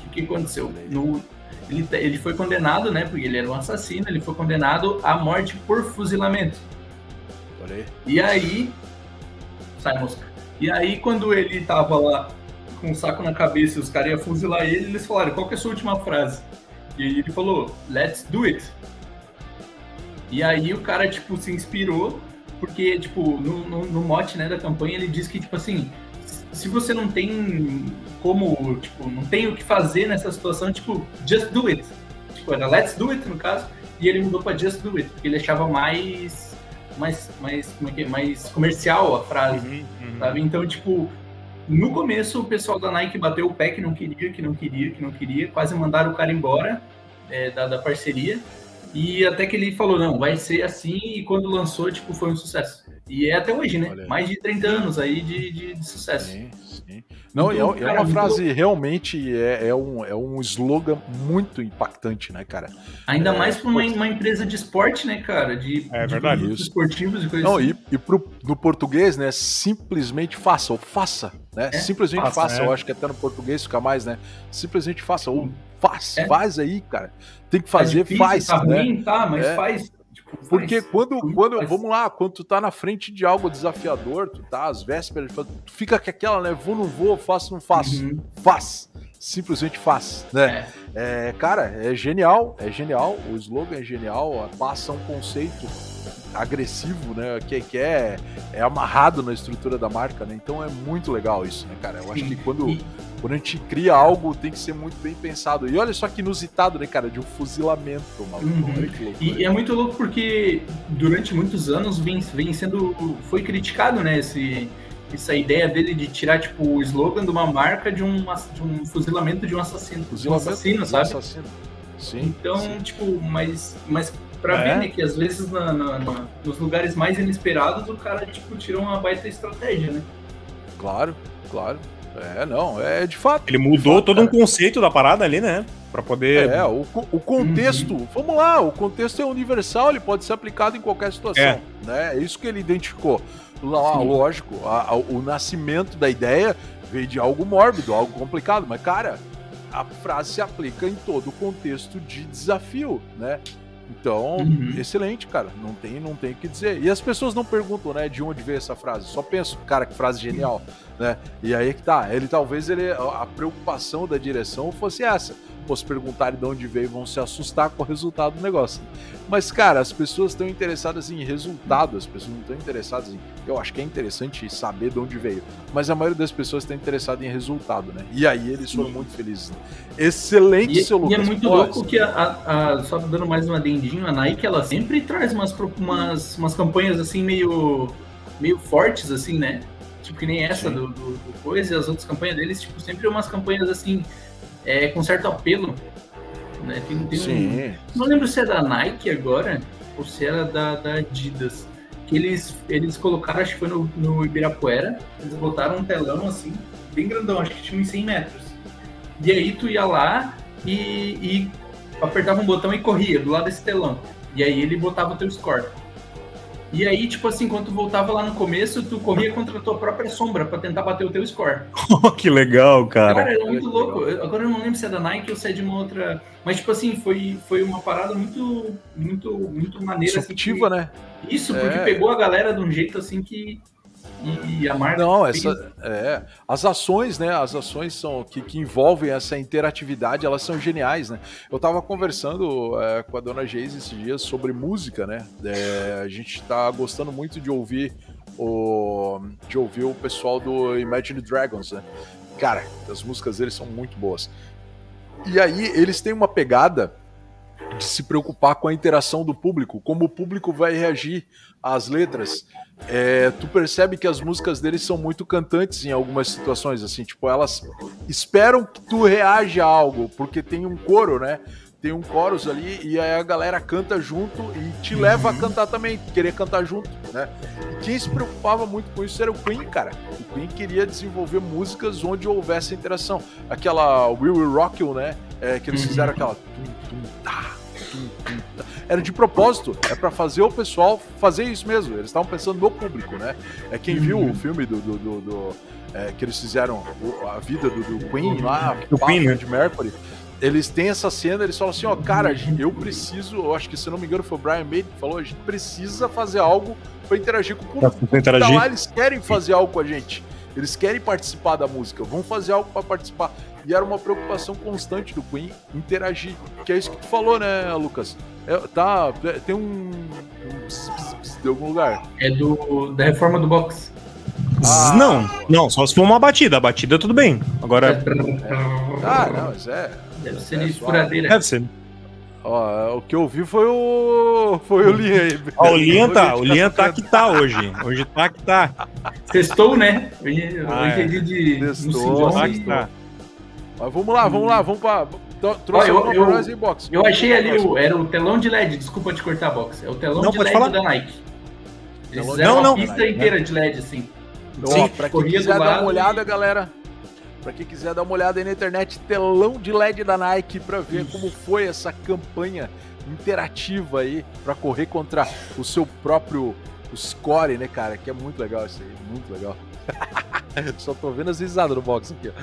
O que aconteceu? No, ele, ele foi condenado, né? Porque ele era um assassino, ele foi condenado à morte por fuzilamento. E aí. Sai, mosca. E aí, quando ele tava lá com um saco na cabeça e os caras iam fuzilar ele, eles falaram: qual que é a sua última frase? E aí ele falou: let's do it. E aí o cara, tipo, se inspirou, porque, tipo, no, no, no mote né, da campanha ele diz que, tipo assim, se você não tem como, tipo, não tem o que fazer nessa situação, tipo, just do it. Tipo, era let's do it, no caso, e ele mudou pra just do it, porque ele achava mais, mais, mais, como é que é? mais comercial a frase, Uhum, uhum. sabe? Então, tipo, no começo o pessoal da Nike bateu o pé que não queria, que não queria, que não queria, quase mandaram o cara embora é, da, da parceria. E até que ele falou, não, vai ser assim, e quando lançou, tipo, foi um sucesso. E é até hoje, né? Olha. Mais de 30 anos aí de, de, de sucesso. Sim, sim. Não, é, Então, é cara, uma muito frase realmente é, é um, é um slogan muito impactante, né, cara? Ainda É, mais para uma, uma empresa de esporte, né, cara? De, É de verdade, isso. esportivos e coisas Não, assim. e, e pro, no português, né, simplesmente faça, ou faça, né? É, simplesmente faça, faça, é. eu acho que até no português fica mais, né? Simplesmente faça, ou faz, É. faz aí, cara. Tem que fazer, difícil, faz, tá né? ruim, tá, mas É. faz. Porque quando, Tudo quando faz. vamos lá, quando tu tá na frente de algo desafiador, tu tá às vésperas, tu fica com aquela, né? Vou, não vou, faço, não faço. Uhum. Faz. Simplesmente faz, né? É. É, cara, é genial, é genial. O slogan é genial, ó, passa um conceito agressivo, né? Que, que é, é amarrado na estrutura da marca, né? Então é muito legal isso, né, cara? Eu acho que quando, quando a gente cria algo, tem que ser muito bem pensado. E olha só que inusitado, né, cara? De um fuzilamento, maluco. Uhum. E é muito louco porque durante muitos anos vem, vem sendo. Foi criticado, né? Esse, essa ideia dele de tirar, tipo, o slogan de uma marca de um, de um fuzilamento de um assassino. De um assassino, sabe? assassino. Sim. Então, sim. tipo, mas, mas pra É. ver, né, que às vezes na- na- na- nos lugares mais inesperados o cara, tipo, tira uma baita estratégia, né? Claro, claro. É, não, é de fato. Ele mudou fato, todo um cara. conceito da parada ali, né? Pra poder. É, o, o contexto, Uhum. vamos lá, o contexto é universal, ele pode ser aplicado em qualquer situação. É. Né? É isso que ele identificou. Sim. lógico, a- a- o nascimento da ideia veio de algo mórbido, algo complicado, mas, cara, a frase se aplica em todo o contexto de desafio, né? Então, Uhum. excelente, cara. Não tem, não tem o que dizer. E as pessoas não perguntam, né, de onde veio essa frase. Só pensam, cara, que frase genial, né? E aí que tá. Ele talvez ele a preocupação da direção fosse essa. pô, se perguntarem de onde veio, vão se assustar com o resultado do negócio. Mas, cara, as pessoas estão interessadas em resultado, as pessoas não estão interessadas em. Eu acho que é interessante saber de onde veio, mas a maioria das pessoas está interessada em resultado, né? E aí eles foram muito felizes. Né? Excelente, e, seu Lucas. E é muito louco que, a, a, a, só dando mais um adendinho, a Nike, ela sempre traz umas, umas, umas campanhas assim meio, meio fortes, assim, né? Tipo, que nem essa do, do, do Coisa e as outras campanhas deles, tipo, sempre umas campanhas assim, é, com certo apelo. Né? Tem, tem Sim. Um, não lembro se é da Nike agora ou se era da, da Adidas. Que eles, eles colocaram, acho que foi no, no Ibirapuera, eles botaram um telão assim, bem grandão, acho que tinha uns 100 metros. E aí tu ia lá e, e apertava um botão e corria do lado desse telão. E aí ele botava o teu score. E aí, tipo assim, quando tu voltava lá no começo, tu corria contra a tua própria sombra para tentar bater o teu score. que legal, cara. Cara, era muito louco. Agora eu não lembro se é da Nike ou se é de uma outra. Mas, tipo assim, foi, foi uma parada muito, muito, muito maneira. Subtiva, assim, que... né? Isso, porque é. pegou a galera de um jeito assim que e, a marca. Não, essa, é, as ações, né? As ações são que, que envolvem essa interatividade, elas são geniais, né? Eu estava conversando é, com a dona Geise esses dias sobre música, né? É, a gente está gostando muito de ouvir o de ouvir o pessoal do Imagine Dragons, né? Cara, as músicas deles são muito boas. E aí eles têm uma pegada de se preocupar com a interação do público, como o público vai reagir às letras é, tu percebe que as músicas deles são muito cantantes em algumas situações, assim, tipo, elas esperam que tu reaja a algo, porque tem um coro, né? Tem um chorus ali e aí a galera canta junto e te leva a cantar também, querer cantar junto, né? E quem se preocupava muito com isso era o Queen, cara. O Queen queria desenvolver músicas onde houvesse interação. Aquela We Will Rock You, né? É, que eles fizeram aquela. Tá, tá era de propósito, é para fazer o pessoal fazer isso mesmo. Eles estavam pensando no público, né? É quem viu o filme do, do, do, do é, que eles fizeram a vida do, do Queen lá, o Queen, né? de Mercury. Eles têm essa cena, eles falam assim, ó, cara, eu preciso, eu acho que se não me engano foi o Brian May que falou, a gente precisa fazer algo para interagir com o público. Pra interagir. Então, lá, eles querem fazer algo com a gente. Eles querem participar da música, vão fazer algo para participar. E era uma preocupação constante do Queen interagir. Que é isso que tu falou, né, Lucas? É, tá, é, tem um, um pss, pss, pss, de algum lugar. É do da reforma do box. Ah, não, não, só se for uma batida. A batida tudo bem. Agora. É. Ah, não, mas é. Deve ser é, furadeira. Deve ser. Ó, o que eu vi foi o. Foi o Lian aí. Ó, o Lian tá, o Lian tá que tá hoje. Hoje tá que tá. Testou, né? Eu, ah, entendi de. Testou, tá que tá. Mas vamos lá, vamos lá, vamos pra. Trouxe eu, eu, nós em box. Eu achei ali, o, era o telão de LED, desculpa te cortar a box. É o telão não, de LED falar? da Nike. Eles fizeram não, não. uma pista inteira de LED, assim. Sim, pra quem quiser dar uma olhada, e... galera. Pra quem quiser dar uma olhada aí na internet, telão de LED da Nike pra ver Isso. como foi essa campanha interativa aí para correr contra o seu próprio score, né, cara? Que é muito legal isso aí, muito legal. Só tô vendo as risadas no box aqui. Uhum.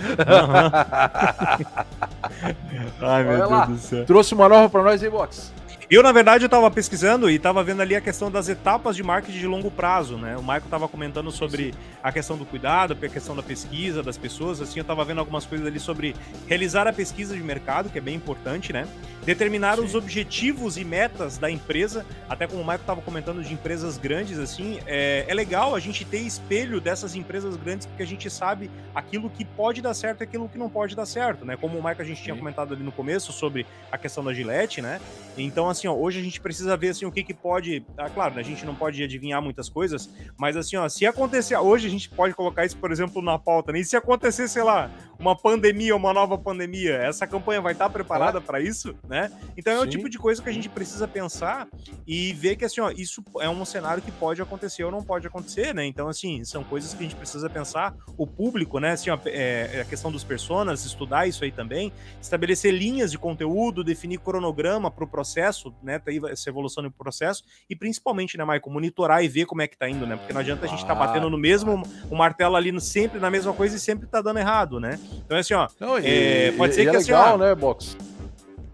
Ai, meu Olha Deus lá. do céu. Trouxe uma nova pra nós aí, box. Eu, na verdade, eu estava pesquisando e estava vendo ali a questão das etapas de marketing de longo prazo, né? O Michael estava comentando sobre a questão do cuidado, a questão da pesquisa das pessoas, assim, eu estava vendo algumas coisas ali sobre realizar a pesquisa de mercado, que é bem importante, né? Determinar Sim. os objetivos e metas da empresa, até como o Michael estava comentando de empresas grandes, assim, é, é legal a gente ter espelho dessas empresas grandes, porque a gente sabe aquilo que pode dar certo e aquilo que não pode dar certo, né? Como o Michael a gente tinha comentado ali no começo sobre a questão da Gillette, né? Então, assim, ó, hoje a gente precisa ver assim o que que pode, ah, claro, a gente não pode adivinhar muitas coisas, mas assim, ó, se acontecer hoje a gente pode colocar isso, por exemplo, na pauta, né? E se acontecer, sei lá, uma pandemia, uma nova pandemia, essa campanha vai estar preparada é. para isso, né? Então é Sim. o tipo de coisa que a gente precisa pensar e ver que assim, ó, isso é um cenário que pode acontecer ou não pode acontecer, né? Então assim, são coisas que a gente precisa pensar, o público, né? Assim, ó, é, é a questão dos personas, estudar isso aí também, estabelecer linhas de conteúdo, definir cronograma para o processo, né? Tá aí essa evolução no processo e principalmente, né, Michael, monitorar e ver como é que tá indo, né? Porque não adianta a gente estar tá batendo no mesmo o martelo ali sempre na mesma coisa e sempre tá dando errado, né? Então, assim, ó. Não, e, é, pode ser e que é assim, legal, ó, né, Box?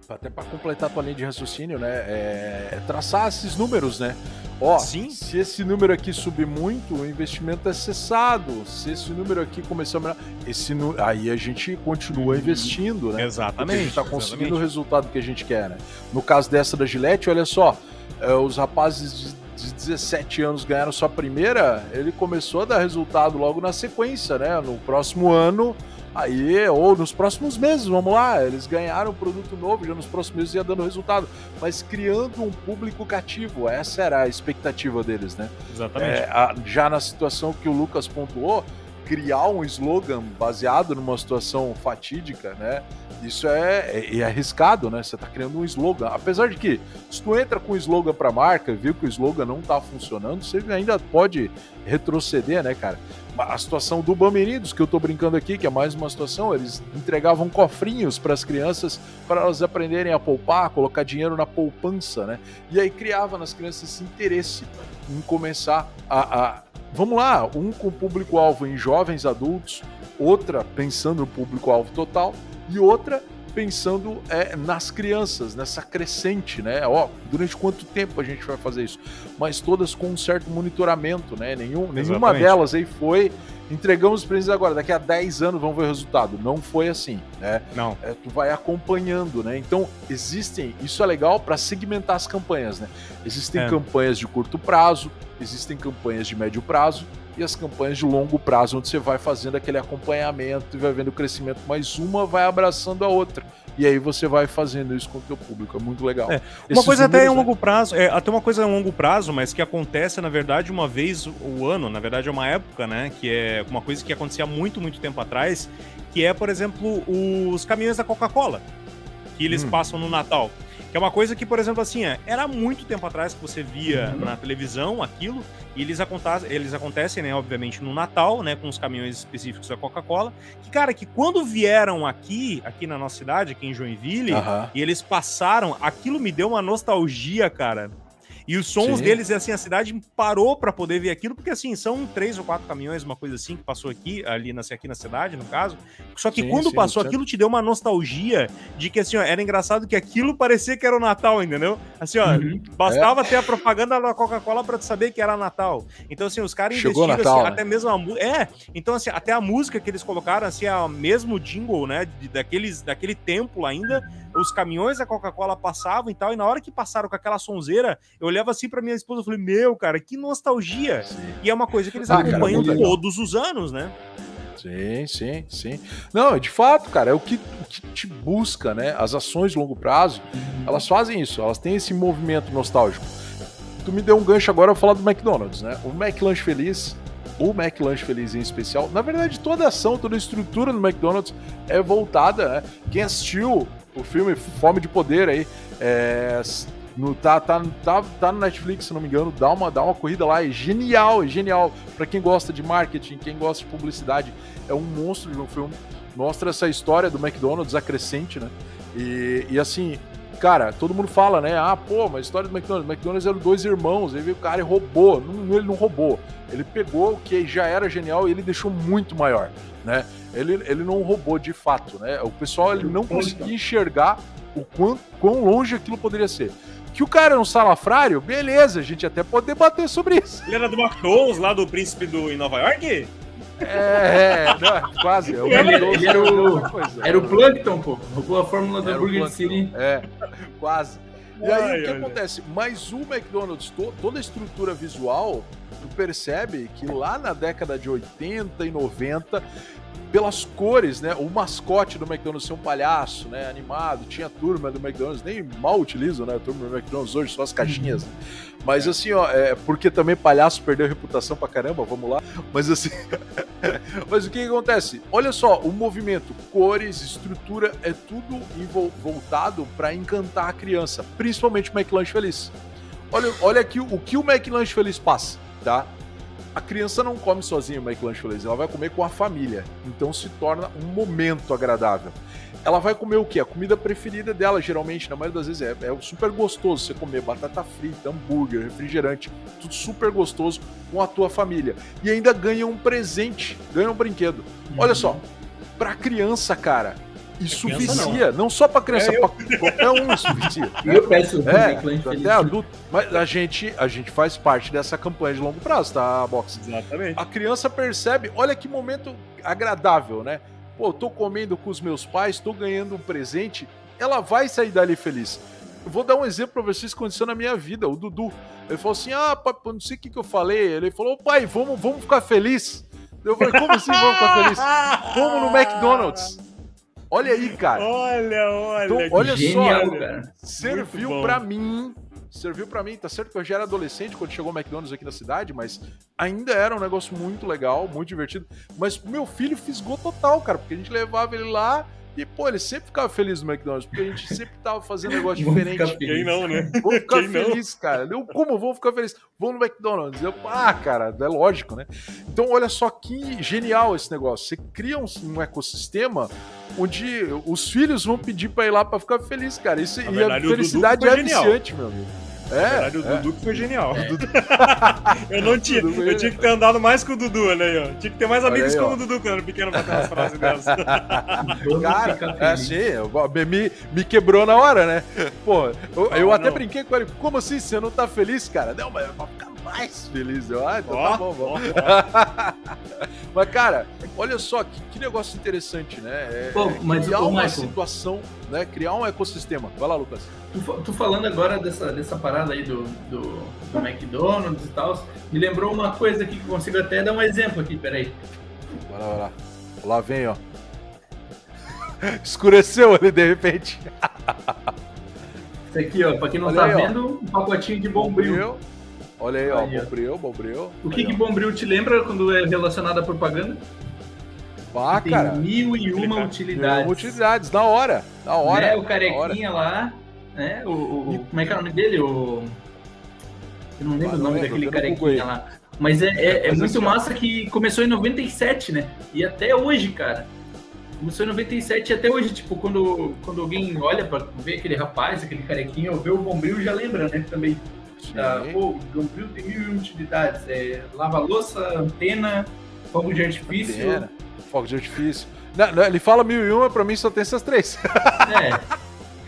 Até para completar a tua linha de raciocínio, né? É, é, traçar esses números, né? Ó, Sim. se esse número aqui subir muito, o investimento é cessado. Se esse número aqui começar a melhorar, esse aí a gente continua uhum. investindo, né? Exatamente. Porque a gente está conseguindo exatamente. o resultado que a gente quer, né? No caso dessa da Gillette, olha só, é, os rapazes de 17 anos ganharam sua primeira, ele começou a dar resultado logo na sequência, né? No próximo ano Aí, ou nos próximos meses, vamos lá, eles ganharam um produto novo, já nos próximos meses ia dando resultado, mas criando um público cativo, essa era a expectativa deles, né? Exatamente. É, a, já na situação que o Lucas pontuou, criar um slogan baseado numa situação fatídica, né? Isso é, é, é arriscado, né? Você está criando um slogan. Apesar de que, se tu entra com um slogan para a marca, viu que o slogan não está funcionando, você ainda pode retroceder, né, cara? A situação do Bameridos, que eu estou brincando aqui, que é mais uma situação, eles entregavam cofrinhos para as crianças para elas aprenderem a poupar, colocar dinheiro na poupança, né? E aí criava nas crianças esse interesse em começar a, a vamos lá, um com público-alvo em jovens adultos, outra pensando no público-alvo total e outra pensando é, nas crianças, nessa crescente, né? Ó, durante quanto tempo a gente vai fazer isso? Mas todas com um certo monitoramento, né? Nenhum, nenhuma delas aí foi entregamos os presentes agora, daqui a 10 anos vamos ver o resultado. Não foi assim, né? Não. É, tu vai acompanhando, né? Então, existem, isso é legal para segmentar as campanhas, né? Existem é. campanhas de curto prazo, existem campanhas de médio prazo e as campanhas de longo prazo, onde você vai fazendo aquele acompanhamento e vai vendo o crescimento, mas uma vai abraçando a outra. E aí você vai fazendo isso com o teu público. É muito legal. É. Uma coisa até em um longo prazo, é, até uma coisa em longo prazo, mas que acontece, na verdade, uma vez o ano, na verdade é uma época, né? Que é uma coisa que acontecia muito, muito tempo atrás, que é, por exemplo, os caminhões da Coca-Cola. Que eles hum. passam no Natal. Que é uma coisa que, por exemplo, assim, é, era muito tempo atrás que você via uhum. na televisão aquilo, e eles, acontecem, eles acontecem, né, obviamente, no Natal, né, com os caminhões específicos da Coca-Cola. Que, cara, que quando vieram aqui, aqui na nossa cidade, aqui em Joinville, e eles passaram, aquilo me deu uma nostalgia, cara e os sons Sim. deles, assim, a cidade parou para poder ver aquilo, porque assim, são três ou quatro caminhões, uma coisa assim, que passou aqui, ali na, aqui na cidade, no caso. Só que sim, quando sim, passou aquilo, te deu uma nostalgia de que, assim, ó, era engraçado que aquilo parecia que era o Natal, entendeu? Assim, ó, uhum. bastava é. ter a propaganda da Coca-Cola para tu saber que era Natal. Então, assim, os caras investiram, Natal, assim, né? até mesmo a música. É, então, assim, até a música que eles colocaram, assim, é o mesmo jingle, né, de, daqueles, daquele templo ainda os caminhões da Coca-Cola passavam e tal, e na hora que passaram com aquela sonzeira, eu olhava assim pra minha esposa e falei, meu, cara, que nostalgia. Sim. E é uma coisa que eles ah, acompanham cara, todos os anos, né? Sim, sim, sim. Não, de fato, cara, é o que, o que te busca, né? As ações de longo prazo, elas fazem isso, elas têm esse movimento nostálgico. Tu me deu um gancho agora eu falar do McDonald's, né? O McLanche Feliz, o McLanche Feliz em especial, na verdade, toda a ação, toda a estrutura do McDonald's é voltada, né? Quem assistiu o filme Fome de Poder aí. É, no, tá, tá, tá, tá no Netflix, se não me engano. Dá uma, dá uma corrida lá. É genial, é genial. Para quem gosta de marketing, quem gosta de publicidade, é um monstro de um filme. Mostra essa história do McDonald's, a crescente, né? E, e assim, cara, todo mundo fala, né? Ah, pô, mas a história do McDonald's. O McDonald's eram dois irmãos, aí veio o cara e roubou. Não, ele não roubou. Ele pegou o que já era genial e ele deixou muito maior, né? Ele, ele não roubou de fato, né? O pessoal ele não conseguia enxergar o quão, quão longe aquilo poderia ser. Que o cara é um salafrário, beleza, a gente até pode debater sobre isso. Ele era do McDonald's, lá do príncipe do em Nova York? É, é não, quase. É ele, ele era, o, era o Plankton, pô. Roubou a fórmula da Burger City. É, quase. E aí, Ai, o que olha. acontece? Mas o McDonald's, to, toda a estrutura visual, tu percebe que lá na década de 80 e 90 pelas cores, né? O mascote do McDonald's ser um palhaço, né? Animado, tinha turma do McDonald's, nem mal utilizam, né? A turma do McDonald's hoje, só as caixinhas. Uhum. Mas assim, ó, é porque também palhaço perdeu reputação pra caramba, vamos lá. Mas assim. Mas o que, que, acontece? Olha só, o movimento, cores, estrutura, é tudo voltado para encantar a criança, principalmente o McLanche Feliz. Olha, olha aqui o que o McLanche Feliz passa, tá? A criança não come sozinha o McLanche Feliz, ela vai comer com a família. Então se torna um momento agradável. Ela vai comer o quê? A comida preferida dela, geralmente, na maioria das vezes, é, é super gostoso você comer batata frita, hambúrguer, refrigerante, tudo super gostoso com a tua família. E ainda ganha um presente, ganha um brinquedo. Uhum. Olha só, pra criança, cara, isso vicia, não. não. só para criança, é, eu... para qualquer um isso vicia. Né? Eu peço é, até adulto, mas a gente, a gente faz parte dessa campanha de longo prazo, tá, Box? Exatamente. A criança percebe, olha que momento agradável, né? Pô, tô comendo com os meus pais, tô ganhando um presente, ela vai sair dali feliz. Eu vou dar um exemplo para vocês que aconteceu na minha vida. O Dudu, ele falou assim: "Ah, pai, não sei o que, que eu falei". Ele falou: "Pai, vamos, vamos ficar feliz". Eu falei: "Como assim vamos ficar feliz? Vamos no McDonald's". Olha aí, cara. Olha, olha. Então, olha Genial, só, cara. serviu para mim serviu para mim, tá certo que eu já era adolescente quando chegou o McDonald's aqui na cidade, mas ainda era um negócio muito legal, muito divertido. Mas meu filho fisgou total, cara, porque a gente levava ele lá, e, pô, ele sempre ficava feliz no McDonald's, porque a gente sempre tava fazendo negócio diferente. Quem não, né? Vamos ficar Quem feliz, não? cara. Eu, como vou ficar feliz? Vou no McDonald's. Eu, ah, cara, é lógico, né? Então, olha só que genial esse negócio. Você cria um, um ecossistema onde os filhos vão pedir pra ir lá pra ficar feliz, cara. Isso, e a felicidade é genial. viciante, meu amigo. É, Na verdade, o é. Dudu que foi genial. É. eu não tinha. Eu tinha que ter andado mais com o Dudu, né? Eu tinha que ter mais amigos aí, como o Dudu quando era pequeno pra ter umas frases dessas. Cara, é assim, me, me quebrou na hora, né? Pô, eu, eu até brinquei com ele. Como assim? Você não tá feliz, cara? Não, mas mais feliz. Eu, ah, então oh, tá bom, bom. Oh, mas, cara, olha só que, que negócio interessante, né? É, Pô, mas, criar uma Michael. situação, né? Criar um ecossistema. Vai lá, Lucas. Tu, tu falando agora dessa, dessa parada aí do, do, do McDonald's e tal, me lembrou uma coisa aqui que eu consigo até dar um exemplo aqui, peraí. Vai lá, vai lá. Lá vem, ó. Escureceu ali de repente. Isso aqui, ó, pra quem não Olha tá aí, vendo, ó. um pacotinho de bombril. Olha aí, ó, bombril, bombril. O que, que bombril te lembra quando é relacionado à propaganda? Ah, Tem cara. mil e uma utilidades. Mil utilidades, na hora. Na hora. Né? O carequinha lá né? O, o, como é que é o nome dele? O... Eu não lembro ah, o nome daquele carequinha lá. Mas é, é, é muito massa que começou em 97, né? E até hoje, cara. Começou em 97 e até hoje, tipo, quando, quando alguém olha pra ver aquele rapaz, aquele carequinha, ou vê o Bombril, já lembra, né? Também. O Bombril tem mil e utilidades. É, lava-louça, antena, fogo de artifício. Antena, fogo de artifício. Não, não, ele fala mil e uma, pra mim só tem essas três.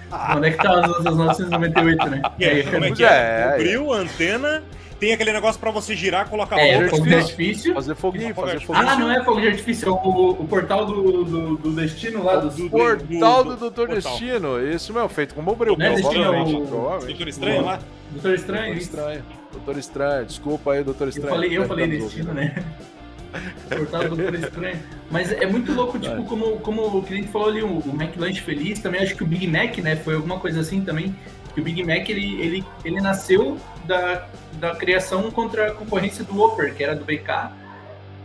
É. Onde é que tá as outras 998, né? E aí, como é que é? Cobriu, antena, tem aquele negócio pra você girar, colocar é, fogo de artifício. Fazer foguinho, fazer foguinho. Ah, não é fogo de artifício, é o, o portal do, do, do, destino lá. Do, do portal do, do Doutor Destino, isso mesmo, feito com o Mobril. Não é Destino, é o... Doutor Estranho lá? Doutor Estranho, Doutor Estranho. Doutor Estranho, desculpa aí, Doutor Estranho. Eu falei, eu falei Destino, né? Portal do Doutor Estranho. Mas é muito louco, tipo, como, como o cliente falou ali, o, o McLanche Feliz, também acho que o Big Mac, né, foi alguma coisa assim também, que o Big Mac, ele, ele, ele nasceu da, da criação contra a concorrência do Whopper, que era do BK,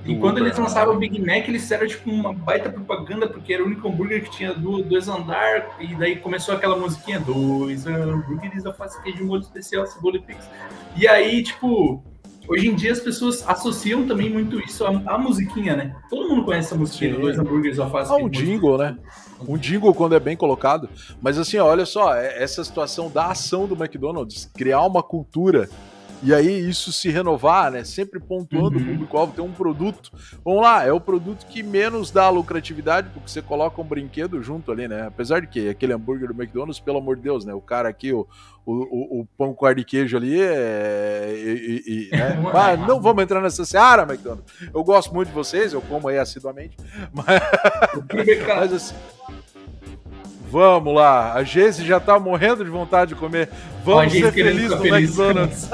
e quando eles lançaram o Big Mac, eles fizeram tipo uma baita propaganda, porque era o único hambúrguer que tinha dois, dois andares, e daí começou aquela musiquinha, dois hambúrgueres, alface, queijo, molho especial, cebola e pix. E aí, tipo, Hoje em dia as pessoas associam também muito isso à, à musiquinha, né? Todo mundo conhece essa musiquinha, dois hambúrgueres alface. Ah, um jingle, né? Um jingle quando é bem colocado. Mas assim, olha só, é, essa situação da ação do McDonald's, criar uma cultura e aí isso se renovar, né? Sempre pontuando uhum. o público-alvo, tem um produto. Vamos lá, é o produto que menos dá lucratividade, porque você coloca um brinquedo junto ali, né? Apesar de que aquele hambúrguer do McDonald's, pelo amor de Deus, né? O cara aqui, o, o, o pão com ar de queijo ali é. E, e, né? Mas não vamos entrar nessa seara, McDonald's. Eu gosto muito de vocês, eu como aí assiduamente. Mas, mas assim. Vamos lá, a Geise já tá morrendo de vontade de comer. Vamos ser felizes no feliz. McDonald's.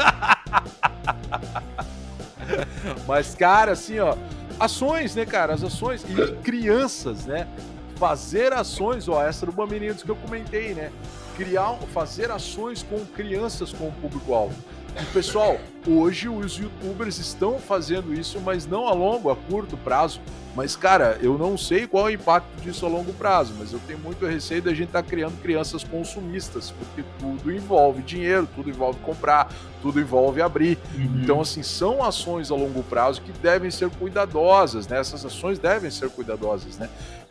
Mas, cara, assim, ó, ações, né, cara? As ações e crianças, né? Fazer ações, ó, essa do Bambininhos que eu comentei, né? Criar, fazer ações com crianças como público-alvo. E, pessoal, hoje os youtubers estão fazendo isso, mas não a longo, a curto prazo. Mas, cara, eu não sei qual é o impacto disso a longo prazo, mas eu tenho muito receio da gente estar tá criando crianças consumistas, porque tudo envolve dinheiro, tudo envolve comprar, tudo envolve abrir. Uhum. Então, assim, são ações a longo prazo que devem ser cuidadosas, né? Essas ações devem ser cuidadosas, né?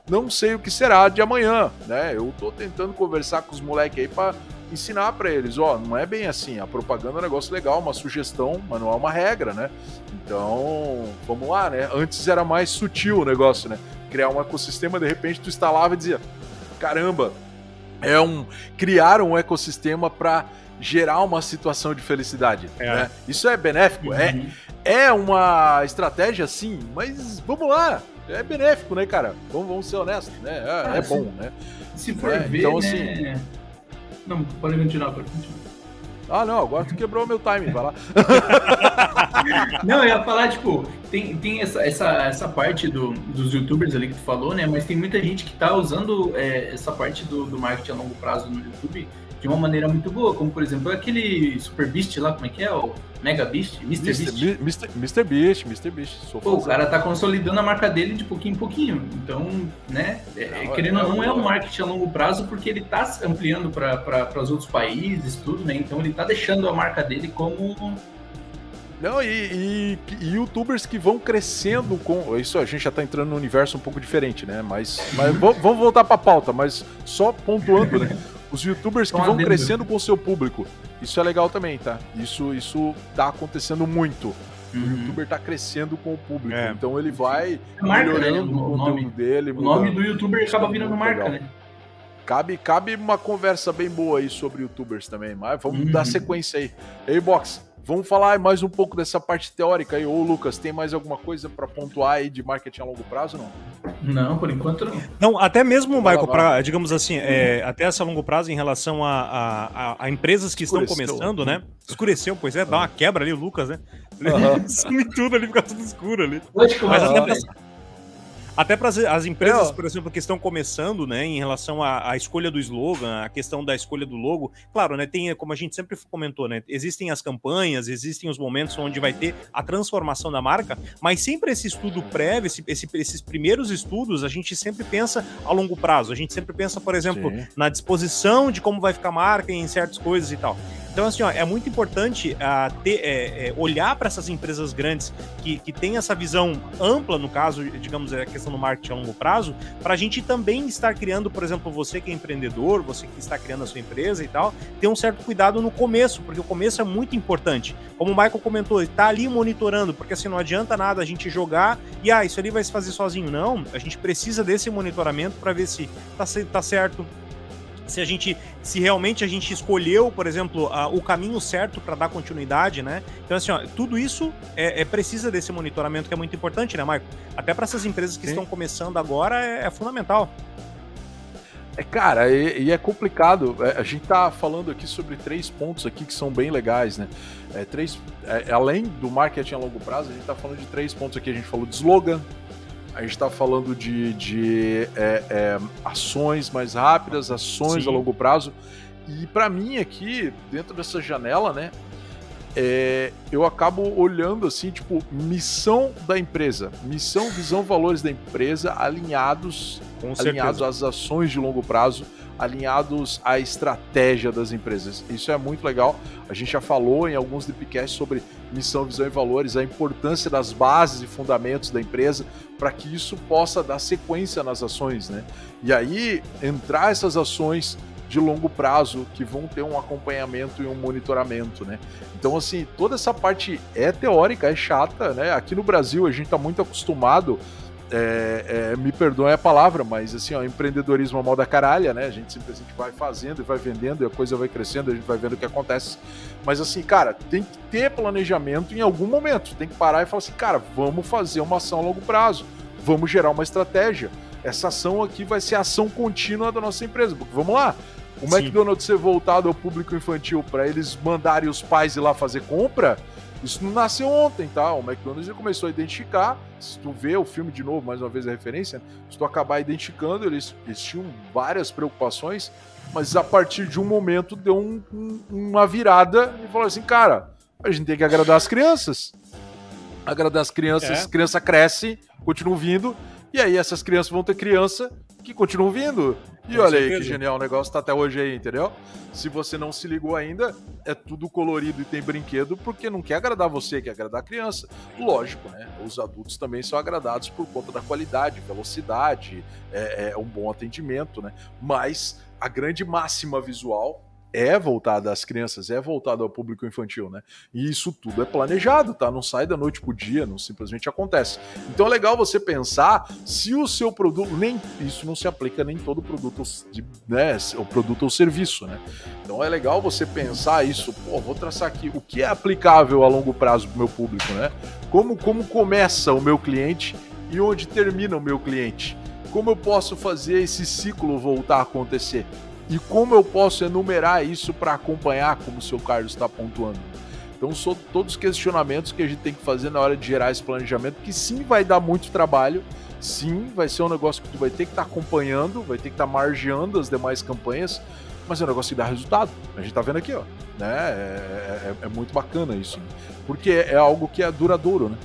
Não sei o que será de amanhã, né? Eu tô tentando conversar com os moleques aí para ensinar para eles, ó, não é bem assim, a propaganda é um negócio legal, uma sugestão, mas não é uma regra, né? Então, vamos lá, né? Antes era mais sutil o negócio, né? Criar um ecossistema, de repente tu instalava e dizia, caramba, é um criar um ecossistema para gerar uma situação de felicidade. É. Né? Isso é benéfico, é, uhum. é, é uma estratégia sim, mas vamos lá, é benéfico, né, cara? Vamos, vamos ser honestos, né? É, ah, é bom, né? Se for é, ver, então, assim... Né? Não, pode continuar, pode continuar. Ah, não, agora tu quebrou o meu timing, vai lá. não, eu ia falar, tipo, tem, tem essa, essa, essa parte do, dos youtubers ali que tu falou, né? Mas tem muita gente que tá usando é, essa parte do, do marketing a longo prazo no YouTube de uma maneira muito boa, como por exemplo aquele Super Beast lá, como é que é? O Mega Beast? Mr. Beast? Mr. Mr. Beast, Mr. Beast. Pô, o cara tá consolidando a marca dele de pouquinho em pouquinho. Então, né, é, querendo ou não, é um marketing a longo prazo porque ele tá ampliando para os outros países, tudo, né? Então ele tá deixando a marca dele como não, e, e, e, youtubers que vão crescendo com. Isso a gente já tá entrando num universo um pouco diferente, né? Mas, mas vamos voltar pra pauta, mas só pontuando, né? Os youtubers que vão crescendo com o seu público. Isso é legal também, tá? Isso, isso tá acontecendo muito. Uhum. O youtuber tá crescendo com o público. É. Então ele vai é marca, melhorando né? o, o nome dele. O nome do youtuber acaba virando marca, legal. né? Cabe, cabe uma conversa bem boa aí sobre youtubers também, mas vamos uhum. dar sequência aí. Ei, Box, Vamos falar mais um pouco dessa parte teórica aí. Ô, Lucas, tem mais alguma coisa para pontuar aí de marketing a longo prazo, não? Não, por enquanto não. Não, até mesmo, Michael, para, digamos assim, é, até essa longo prazo em relação a, a, a, a empresas que Escureceu. estão começando, né? Escureceu, pois é, dá uma quebra ali, o Lucas, né? Uhum. Sume tudo ali, fica tudo escuro ali. Mas até, até para as empresas, por exemplo, que estão começando, né, em relação à, à, escolha do slogan, a questão da escolha do logo, claro, né, tem, como a gente sempre comentou, né, existem as campanhas, existem os momentos onde vai ter a transformação da marca, mas sempre esse estudo prévio, esse, esse, esses primeiros estudos, a gente sempre pensa a longo prazo, a gente sempre pensa, por exemplo, Sim. na disposição de como vai ficar a marca em certas coisas e tal. Então, assim, ó, é muito importante uh, ter, é, é, olhar para essas empresas grandes que, que têm essa visão ampla, no caso, digamos, é a questão do marketing a longo prazo, para a gente também estar criando, por exemplo, você que é empreendedor, você que está criando a sua empresa e tal, ter um certo cuidado no começo, porque o começo é muito importante. Como o Michael comentou, está ali monitorando, porque assim não adianta nada a gente jogar e ah, isso ali vai se fazer sozinho. Não, a gente precisa desse monitoramento para ver se está tá certo, se a gente, se realmente a gente escolheu, por exemplo, a, o caminho certo para dar continuidade, né? Então, assim, ó, tudo isso é, é, precisa desse monitoramento que é muito importante, né, Marco? Até para essas empresas que Sim. estão começando agora é, é fundamental. É, cara, e, e, é complicado. É, a gente tá falando aqui sobre três pontos aqui que são bem legais, né? É, três, é, além do marketing a longo prazo, a gente tá falando de três pontos aqui. A gente falou de slogan, a gente está falando de, de é, é, ações mais rápidas, ações Sim. a longo prazo. E para mim aqui, dentro dessa janela, né, é, eu acabo olhando assim, tipo, missão da empresa, missão, visão, valores da empresa alinhados, alinhados às ações de longo prazo, alinhados à estratégia das empresas. Isso é muito legal. A gente já falou em alguns DPcasts sobre missão, visão e valores, a importância das bases e fundamentos da empresa para que isso possa dar sequência nas ações, né? E aí entrar essas ações de longo prazo que vão ter um acompanhamento e um monitoramento, né? Então, assim, toda essa parte é teórica, é chata, né? Aqui no Brasil a gente está muito acostumado, é, é, me perdoem a palavra, mas assim, ó, empreendedorismo é mal da caralha, né? A gente simplesmente vai fazendo e vai vendendo e a coisa vai crescendo, a gente vai vendo o que acontece. Mas assim, cara, tem que ter planejamento em algum momento. Tem que parar e falar assim, cara, vamos fazer uma ação a longo prazo, vamos gerar uma estratégia. Essa ação aqui vai ser a ação contínua da nossa empresa, porque vamos lá, o Sim. McDonald's ser voltado ao público infantil para eles mandarem os pais ir lá fazer compra, isso não nasceu ontem, tá? O McDonald's começou a identificar, se tu vê o filme de novo, mais uma vez a referência, se tu acabar identificando, eles, eles tinham várias preocupações, mas a partir de um momento deu um, um, uma virada e falou assim, cara, a gente tem que agradar as crianças. Agradar as crianças, é. as crianças crescem, continuam vindo, e aí essas crianças vão ter criança que continuam vindo. E olha aí que genial o negócio tá até hoje aí, entendeu? Se você não se ligou ainda, é tudo colorido e tem brinquedo porque não quer agradar você, quer agradar a criança. Lógico, né? Os adultos também são agradados por conta da qualidade, velocidade, é, é um bom atendimento, né? Mas a grande máxima visual é voltada às crianças, é voltada ao público infantil, né? E isso tudo é planejado, tá? Não sai da noite pro dia, não simplesmente acontece. Então é legal você pensar se o seu produto, nem isso não se aplica nem todo produto, de, né, o produto ou serviço, né? Então é legal você pensar isso, pô, vou traçar aqui o que é aplicável a longo prazo pro meu público, né? Como como começa o meu cliente e onde termina o meu cliente? Como eu posso fazer esse ciclo voltar a acontecer? E como eu posso enumerar isso para acompanhar, como o seu Carlos está pontuando? Então, são todos questionamentos que a gente tem que fazer na hora de gerar esse planejamento, que sim vai dar muito trabalho, sim vai ser um negócio que tu vai ter que estar tá acompanhando, vai ter que estar tá margeando as demais campanhas, mas é um negócio que dá resultado. A gente está vendo aqui, ó. Né? É, é, é muito bacana isso, né? porque é algo que é duradouro, né?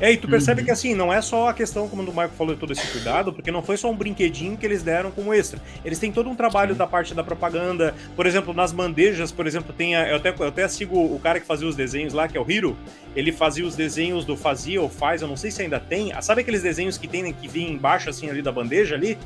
É, e tu percebe uhum. que assim, não é só a questão, como o Marco falou, de todo esse cuidado, porque não foi só um brinquedinho que eles deram como extra. Eles têm todo um trabalho Sim. da parte da propaganda. Por exemplo, nas bandejas, por exemplo, tem a, eu, até, eu até sigo o cara que fazia os desenhos lá, que é o Hiro. Ele fazia os desenhos do Fazia ou Faz, eu não sei se ainda tem. Sabe aqueles desenhos que tem que vinha embaixo, assim, ali da bandeja ali?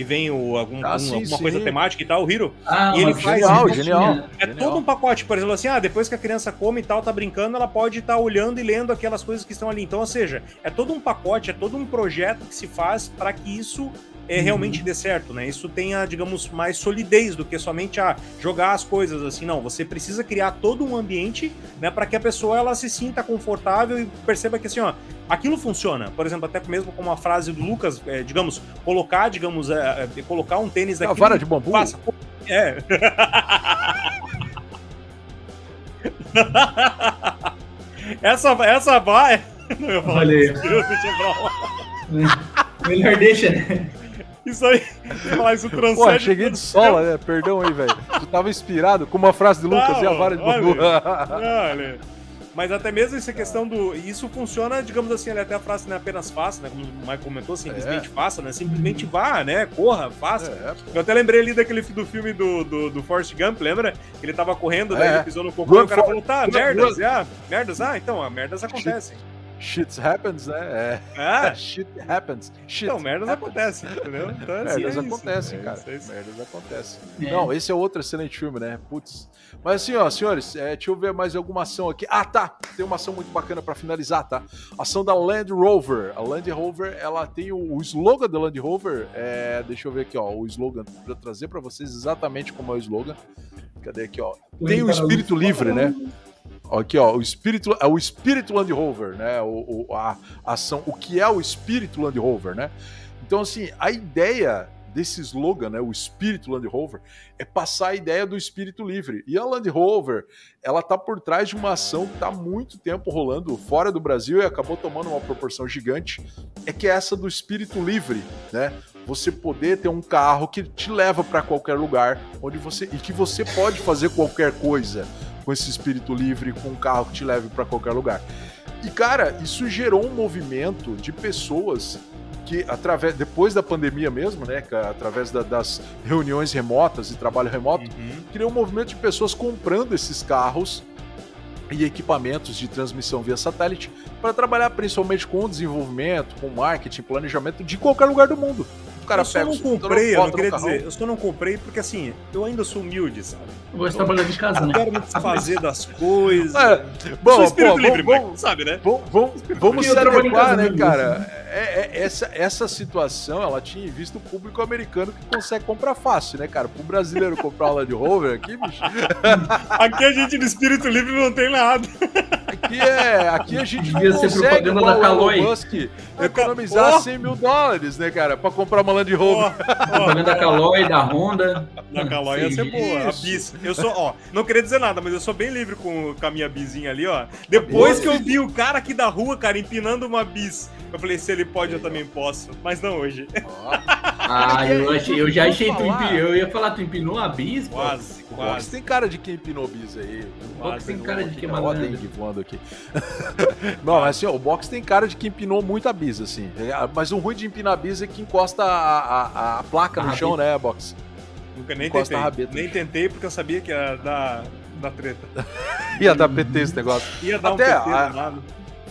Que vem o, algum, ah, sim, alguma sim. coisa temática e tal, o Hiro. Ah, e ele faz. Genial, genial. É genial. todo um pacote, por exemplo, assim, ah, depois que a criança come e tal, tá brincando, ela pode estar tá olhando e lendo aquelas coisas que estão ali. Então, ou seja, é todo um pacote, é todo um projeto que se faz para que isso é, uhum. realmente dê certo, né? Isso tenha, digamos, mais solidez do que somente a ah, jogar as coisas assim. Não, você precisa criar todo um ambiente, né, para que a pessoa ela se sinta confortável e perceba que assim, ó, aquilo funciona. Por exemplo, até mesmo como a frase do Lucas, é, digamos, colocar, digamos, é, é, colocar um tênis daquele. É a vara de bambu. Passa, é. essa essa vai. Não, eu falei. Melhor deixa, né? Isso aí, falar isso transcende. Pô, cheguei de sola, né? Perdão aí, velho. Tu tava inspirado com uma frase de Lucas Não, e a vara de bambu. Olha, mas até mesmo essa questão do. Isso funciona, digamos assim, até a frase não é apenas faça, né? Como o Mike comentou, simplesmente é. faça, né? Simplesmente vá, né? Corra, faça. É. Eu até lembrei ali daquele do filme do, do, do Forrest Gump, lembra? Ele tava correndo, daí é. ele pisou no cocô e o cara falou, tá, merdas, ah, merdas, ah, então, merdas acontecem shit happens, né? É. Ah. shit happens. Shit então, merdas acontecem, entendeu? Então, é merdas assim, é acontecem, é cara. É merdas acontecem. É. Não, esse é outro excelente filme, né? Putz. Mas assim, ó, senhores, é, deixa eu ver mais alguma ação aqui. Ah, tá. Tem uma ação muito bacana para finalizar, tá? Ação da Land Rover. A Land Rover, ela tem o, o slogan da Land Rover. É, deixa eu ver aqui, ó, o slogan para trazer para vocês exatamente como é o slogan. Cadê aqui, ó? Tem o espírito livre, né? Aqui, ó, o espírito, é o espírito Land Rover, né? O, o, a ação, o que é o espírito Land Rover, né? Então, assim, a ideia desse slogan, né, o espírito Land Rover, é passar a ideia do espírito livre. E a Land Rover, ela tá por trás de uma ação que tá há muito tempo rolando fora do Brasil e acabou tomando uma proporção gigante, é que é essa do espírito livre, né? Você poder ter um carro que te leva para qualquer lugar, onde você e que você pode fazer qualquer coisa com esse espírito livre, com um carro que te leve para qualquer lugar. E cara, isso gerou um movimento de pessoas que através depois da pandemia mesmo, né, através da, das reuniões remotas e trabalho remoto, uhum. criou um movimento de pessoas comprando esses carros e equipamentos de transmissão via satélite para trabalhar principalmente com desenvolvimento, com marketing, planejamento de qualquer lugar do mundo cara eu só não comprei, eu não queria dizer, eu só não comprei porque assim, eu ainda sou humilde, sabe? Eu gosto de trabalhar de casa, né? Eu quero me desfazer das coisas. É, bom, pô, livre, vamos, vamos, sabe, né? Vamos, vamos, vamos se adequar, né, cara? É, é, essa, essa situação, ela tinha visto o público americano que consegue comprar fácil, né, cara? Pro brasileiro comprar uma Land Rover aqui, bicho. aqui a gente de espírito livre não tem nada. Aqui é, aqui a gente Devia ser propaganda da Caloi. Musk economizar oh. 100 mil dólares, né, cara, pra comprar uma Land Rover. Propaganda da Caloi, da Honda. Da Caloi ia ser boa, a bis. Eu sou, ó, não queria dizer nada, mas eu sou bem livre com, com a minha bizinha ali, ó. Depois que eu vi o cara aqui da rua, cara, empinando uma bis, eu falei, se ele pode, eu também posso. Mas não hoje. Ah, eu, achei, eu já achei tu empinou. Eu ia falar, tu empinou a bis? Quase, pô. quase. tem cara de quem empinou bis aí. O box tem cara de quem mandou. voando aqui. não, mas assim, ó, o box tem cara de quem empinou muito a bis, assim. É, mas o ruim de empinar a bis é que encosta a, a, a placa a no chão, né, box? Nunca nem encosta tentei. Nem tentei porque eu sabia que ia dar, dar treta. ia dar PT esse negócio. Ia dar Até, um PT a,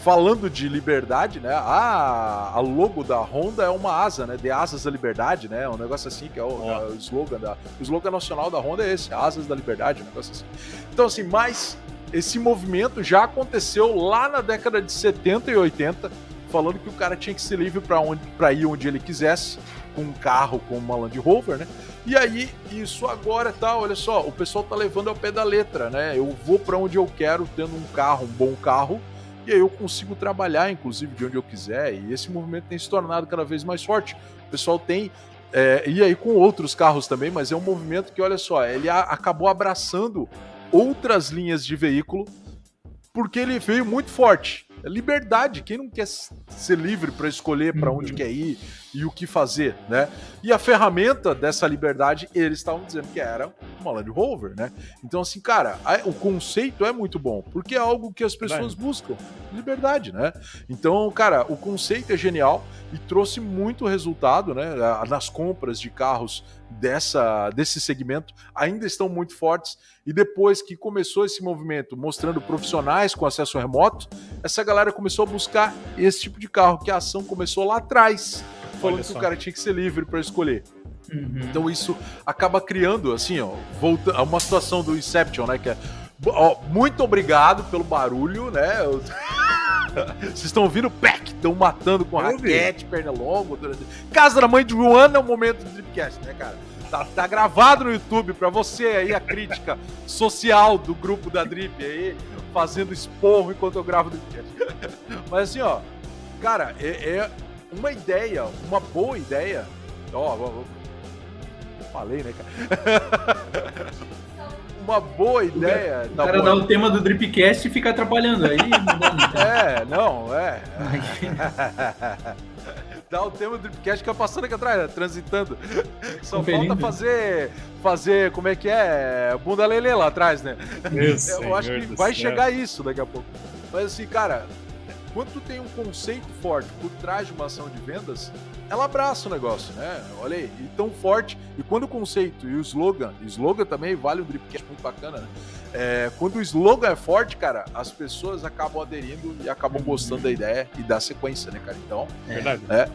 falando de liberdade, né? A, a logo da Honda é uma asa, né? De asas da liberdade, né? Um negócio assim que é o, oh. o slogan da o slogan nacional da Honda é esse, asas da liberdade, um negócio assim. Então assim, mas esse movimento já aconteceu lá na década de 70 e 80, falando que o cara tinha que ser livre para onde para ir onde ele quisesse, com um carro como uma Land Rover, né? E aí, isso agora tá, olha só, o pessoal tá levando ao pé da letra, né? Eu vou para onde eu quero tendo um carro, um bom carro, e aí eu consigo trabalhar, inclusive, de onde eu quiser, e esse movimento tem se tornado cada vez mais forte. O pessoal tem. É, e aí com outros carros também, mas é um movimento que, olha só, ele a, acabou abraçando outras linhas de veículo porque ele veio muito forte. É liberdade. Quem não quer ser livre para escolher para onde uhum. quer ir e o que fazer, né? E a ferramenta dessa liberdade, eles estavam dizendo que era uma Land Rover, né? Então, assim, cara, o conceito é muito bom, porque é algo que as pessoas buscam. Liberdade, né? Então, cara, o conceito é genial e trouxe muito resultado, né? Nas compras de carros dessa, desse segmento ainda estão muito fortes. E depois que começou esse movimento mostrando profissionais com acesso remoto, essa galera começou a buscar esse tipo de carro, que a ação começou lá atrás, falando que o cara tinha que ser livre para escolher. Uhum. Então isso acaba criando, assim, ó, volta, uma situação do Inception, né? Que é, ó, muito obrigado pelo barulho, né? Vocês estão ouvindo o PEC, estão matando com raquete, perna longa. Casa da mãe de Joana é o momento do Dripcast, né, cara? Tá, tá, gravado no YouTube pra você aí, a crítica social do grupo da Drip aí, fazendo esporro enquanto eu gravo o Dripcast. Mas assim, ó, cara, é, é uma ideia, uma boa ideia. Ó, ó, falei, né, cara? uma boa ideia. O cara, o cara dá o tema do Dripcast e fica atrapalhando aí. Não é, não, é. Dá o tema do Dripcast que é passando aqui atrás, né, transitando. Só Conferindo. falta fazer, fazer, como é que é? Bunda lelê lá atrás, né? Isso, Eu acho que vai céu. chegar isso daqui a pouco. Mas assim, cara, quando tu tem um conceito forte por trás de uma ação de vendas, ela abraça o negócio, né? Olha aí, e tão forte. E quando o conceito e o slogan, o slogan também vale um dripcast muito bacana, né? É, quando o slogan é forte, cara, as pessoas acabam aderindo e acabam gostando da ideia e da sequência, né, cara? Então, é verdade. É,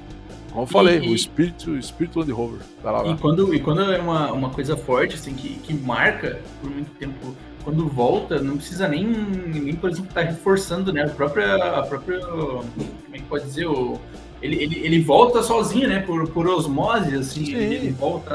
como eu falei, e, o espírito, o espírito Land Rover. Vai lá, e, quando, e quando é uma, uma coisa forte, assim, que, que marca por muito tempo quando volta, não precisa nem, nem por exemplo, estar tá reforçando, né? A própria, a própria, como é que pode dizer, o, ele, ele, ele volta sozinho, né? Por, por osmose, assim, sim, ele volta.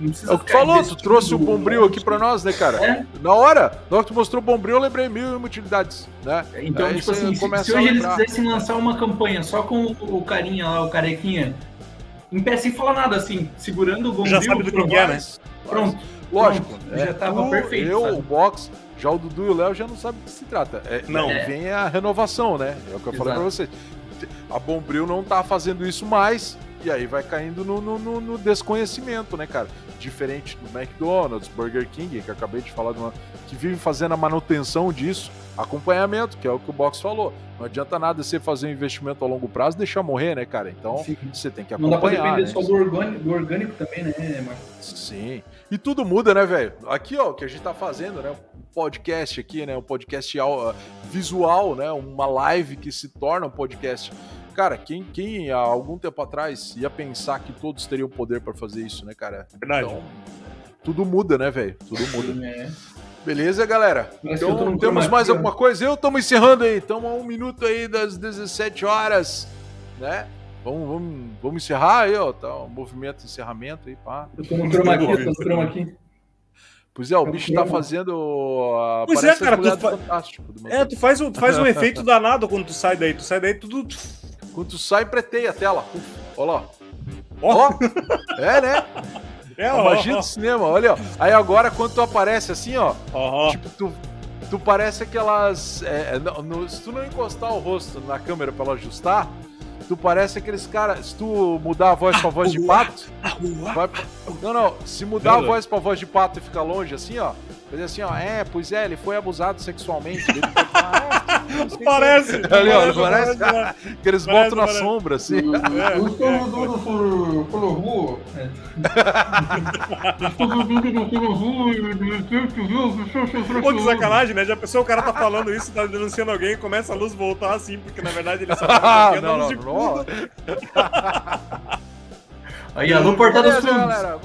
É o que tu falou, tu trouxe o Bombril aqui pra nós, né, cara? É. Na hora, na hora que tu mostrou o Bombril, eu lembrei mil utilidades, né? Então, Aí tipo assim, se, se hoje eles quisessem lançar uma campanha só com o carinha lá, o carequinha, em pé sem falar nada, assim, segurando o Bombril... Já sabe do que é, né? Pronto. Lógico, Pronto, é, já tava o, perfeito. Eu, sabe? o box, já o Dudu e o Léo já não sabem do que se trata. É, não. É. Vem a renovação, né? É o que eu falei pra vocês. A Bombril não tá fazendo isso mais, e aí vai caindo no, no, no, desconhecimento, né, cara? Diferente do McDonald's, Burger King, que acabei de falar, de uma, que vivem fazendo a manutenção disso, acompanhamento, que é o que o Box falou. Não adianta nada você fazer um investimento a longo prazo e deixar morrer, né, cara? Então Sim. você tem que acompanhar. Não dá pra depender né? só do orgânico, do orgânico também, né, Marcos? Sim. E tudo muda, né, velho? Aqui, ó, o que a gente tá fazendo, né? Um podcast aqui, né? Um podcast visual, né? Uma live que se torna um podcast cara, quem, quem há algum tempo atrás ia pensar que todos teriam poder para fazer isso, né, cara? Verdade. Então, tudo muda, né, velho? Tudo muda. É. Beleza, galera? então, temos mais alguma coisa? Eu estamos encerrando aí. Estamos a um minuto aí das 17 horas, né? Vamos, vamos, vamos encerrar aí, ó. Tá um movimento de encerramento aí, pá. Eu tô no chroma aqui, eu tô no chroma aqui. Pois é, o bicho tá fazendo. Uh, pois é, cara, tu, fa... é, tu faz, um, tu faz um efeito danado quando tu sai daí. Tu sai daí, tudo. Quando tu sai, preteia a tela. Olha lá. Ó! Oh. é, né? É, ó, Magia do cinema, olha, ó. Aí agora, quando tu aparece assim, ó. Tipo, tu, tu parece aquelas. É, no, no, se tu não encostar o rosto na câmera pra ela ajustar, tu parece aqueles caras. Se tu mudar a voz pra voz de pato. Vai, não, não. Se mudar a voz pra voz de pato e ficar longe assim, ó. Fazer assim, ó. É, pois é, ele foi abusado sexualmente. Ele falar, ah, Parece! Ali, ó, parece? que eles botam na sombra, assim. É, eu estou rodando por, pelo rua. Pô, que sacanagem, né? Já pensou o cara tá falando isso, tá denunciando alguém, começa a luz voltar assim, porque na verdade ele só tá não, não, não, Aí, alô, Porta dos Fundos. galera.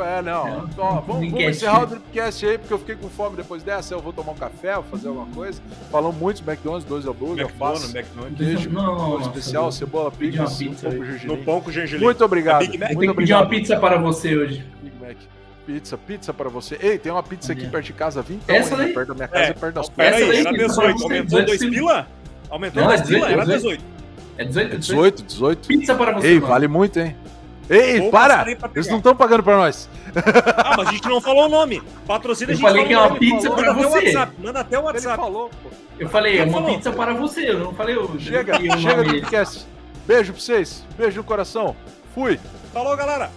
É, não. É, então, vamos, vamos encerrar o Dripcast aí, porque eu fiquei com fome depois dessa. Eu vou tomar um café, vou fazer alguma coisa. Falamos muito de McDonald's, dois hambúrguer, alface, queijo, não, especial, nossa, cebola, pizza, pizza um no pão com gergelim. Muito obrigado. Muito obrigado. Eu pedir uma pizza para você hoje. Big Mac. Pizza, pizza para você. Ei, tem uma pizza aqui perto de casa, 20 Essa aí? perto da minha casa, é. perto das portas. Pera aí, era 18. Aumentou 2 pila? Aumentou 2 pila? Era 18. É 18? 18, 18. Pizza para você. Ei, vale muito, hein? Ei, para! Eles não estão pagando pra nós. Ah, mas a gente não falou o nome. Patrocina a gente. Eu falei que é uma pizza falou. para Manda você. WhatsApp. Manda até o WhatsApp. Ele falou, pô. Eu falei, é uma falou. pizza para você. Eu não falei o. Chega, chega do podcast. Beijo pra vocês. Beijo no coração. Fui. Falou, galera.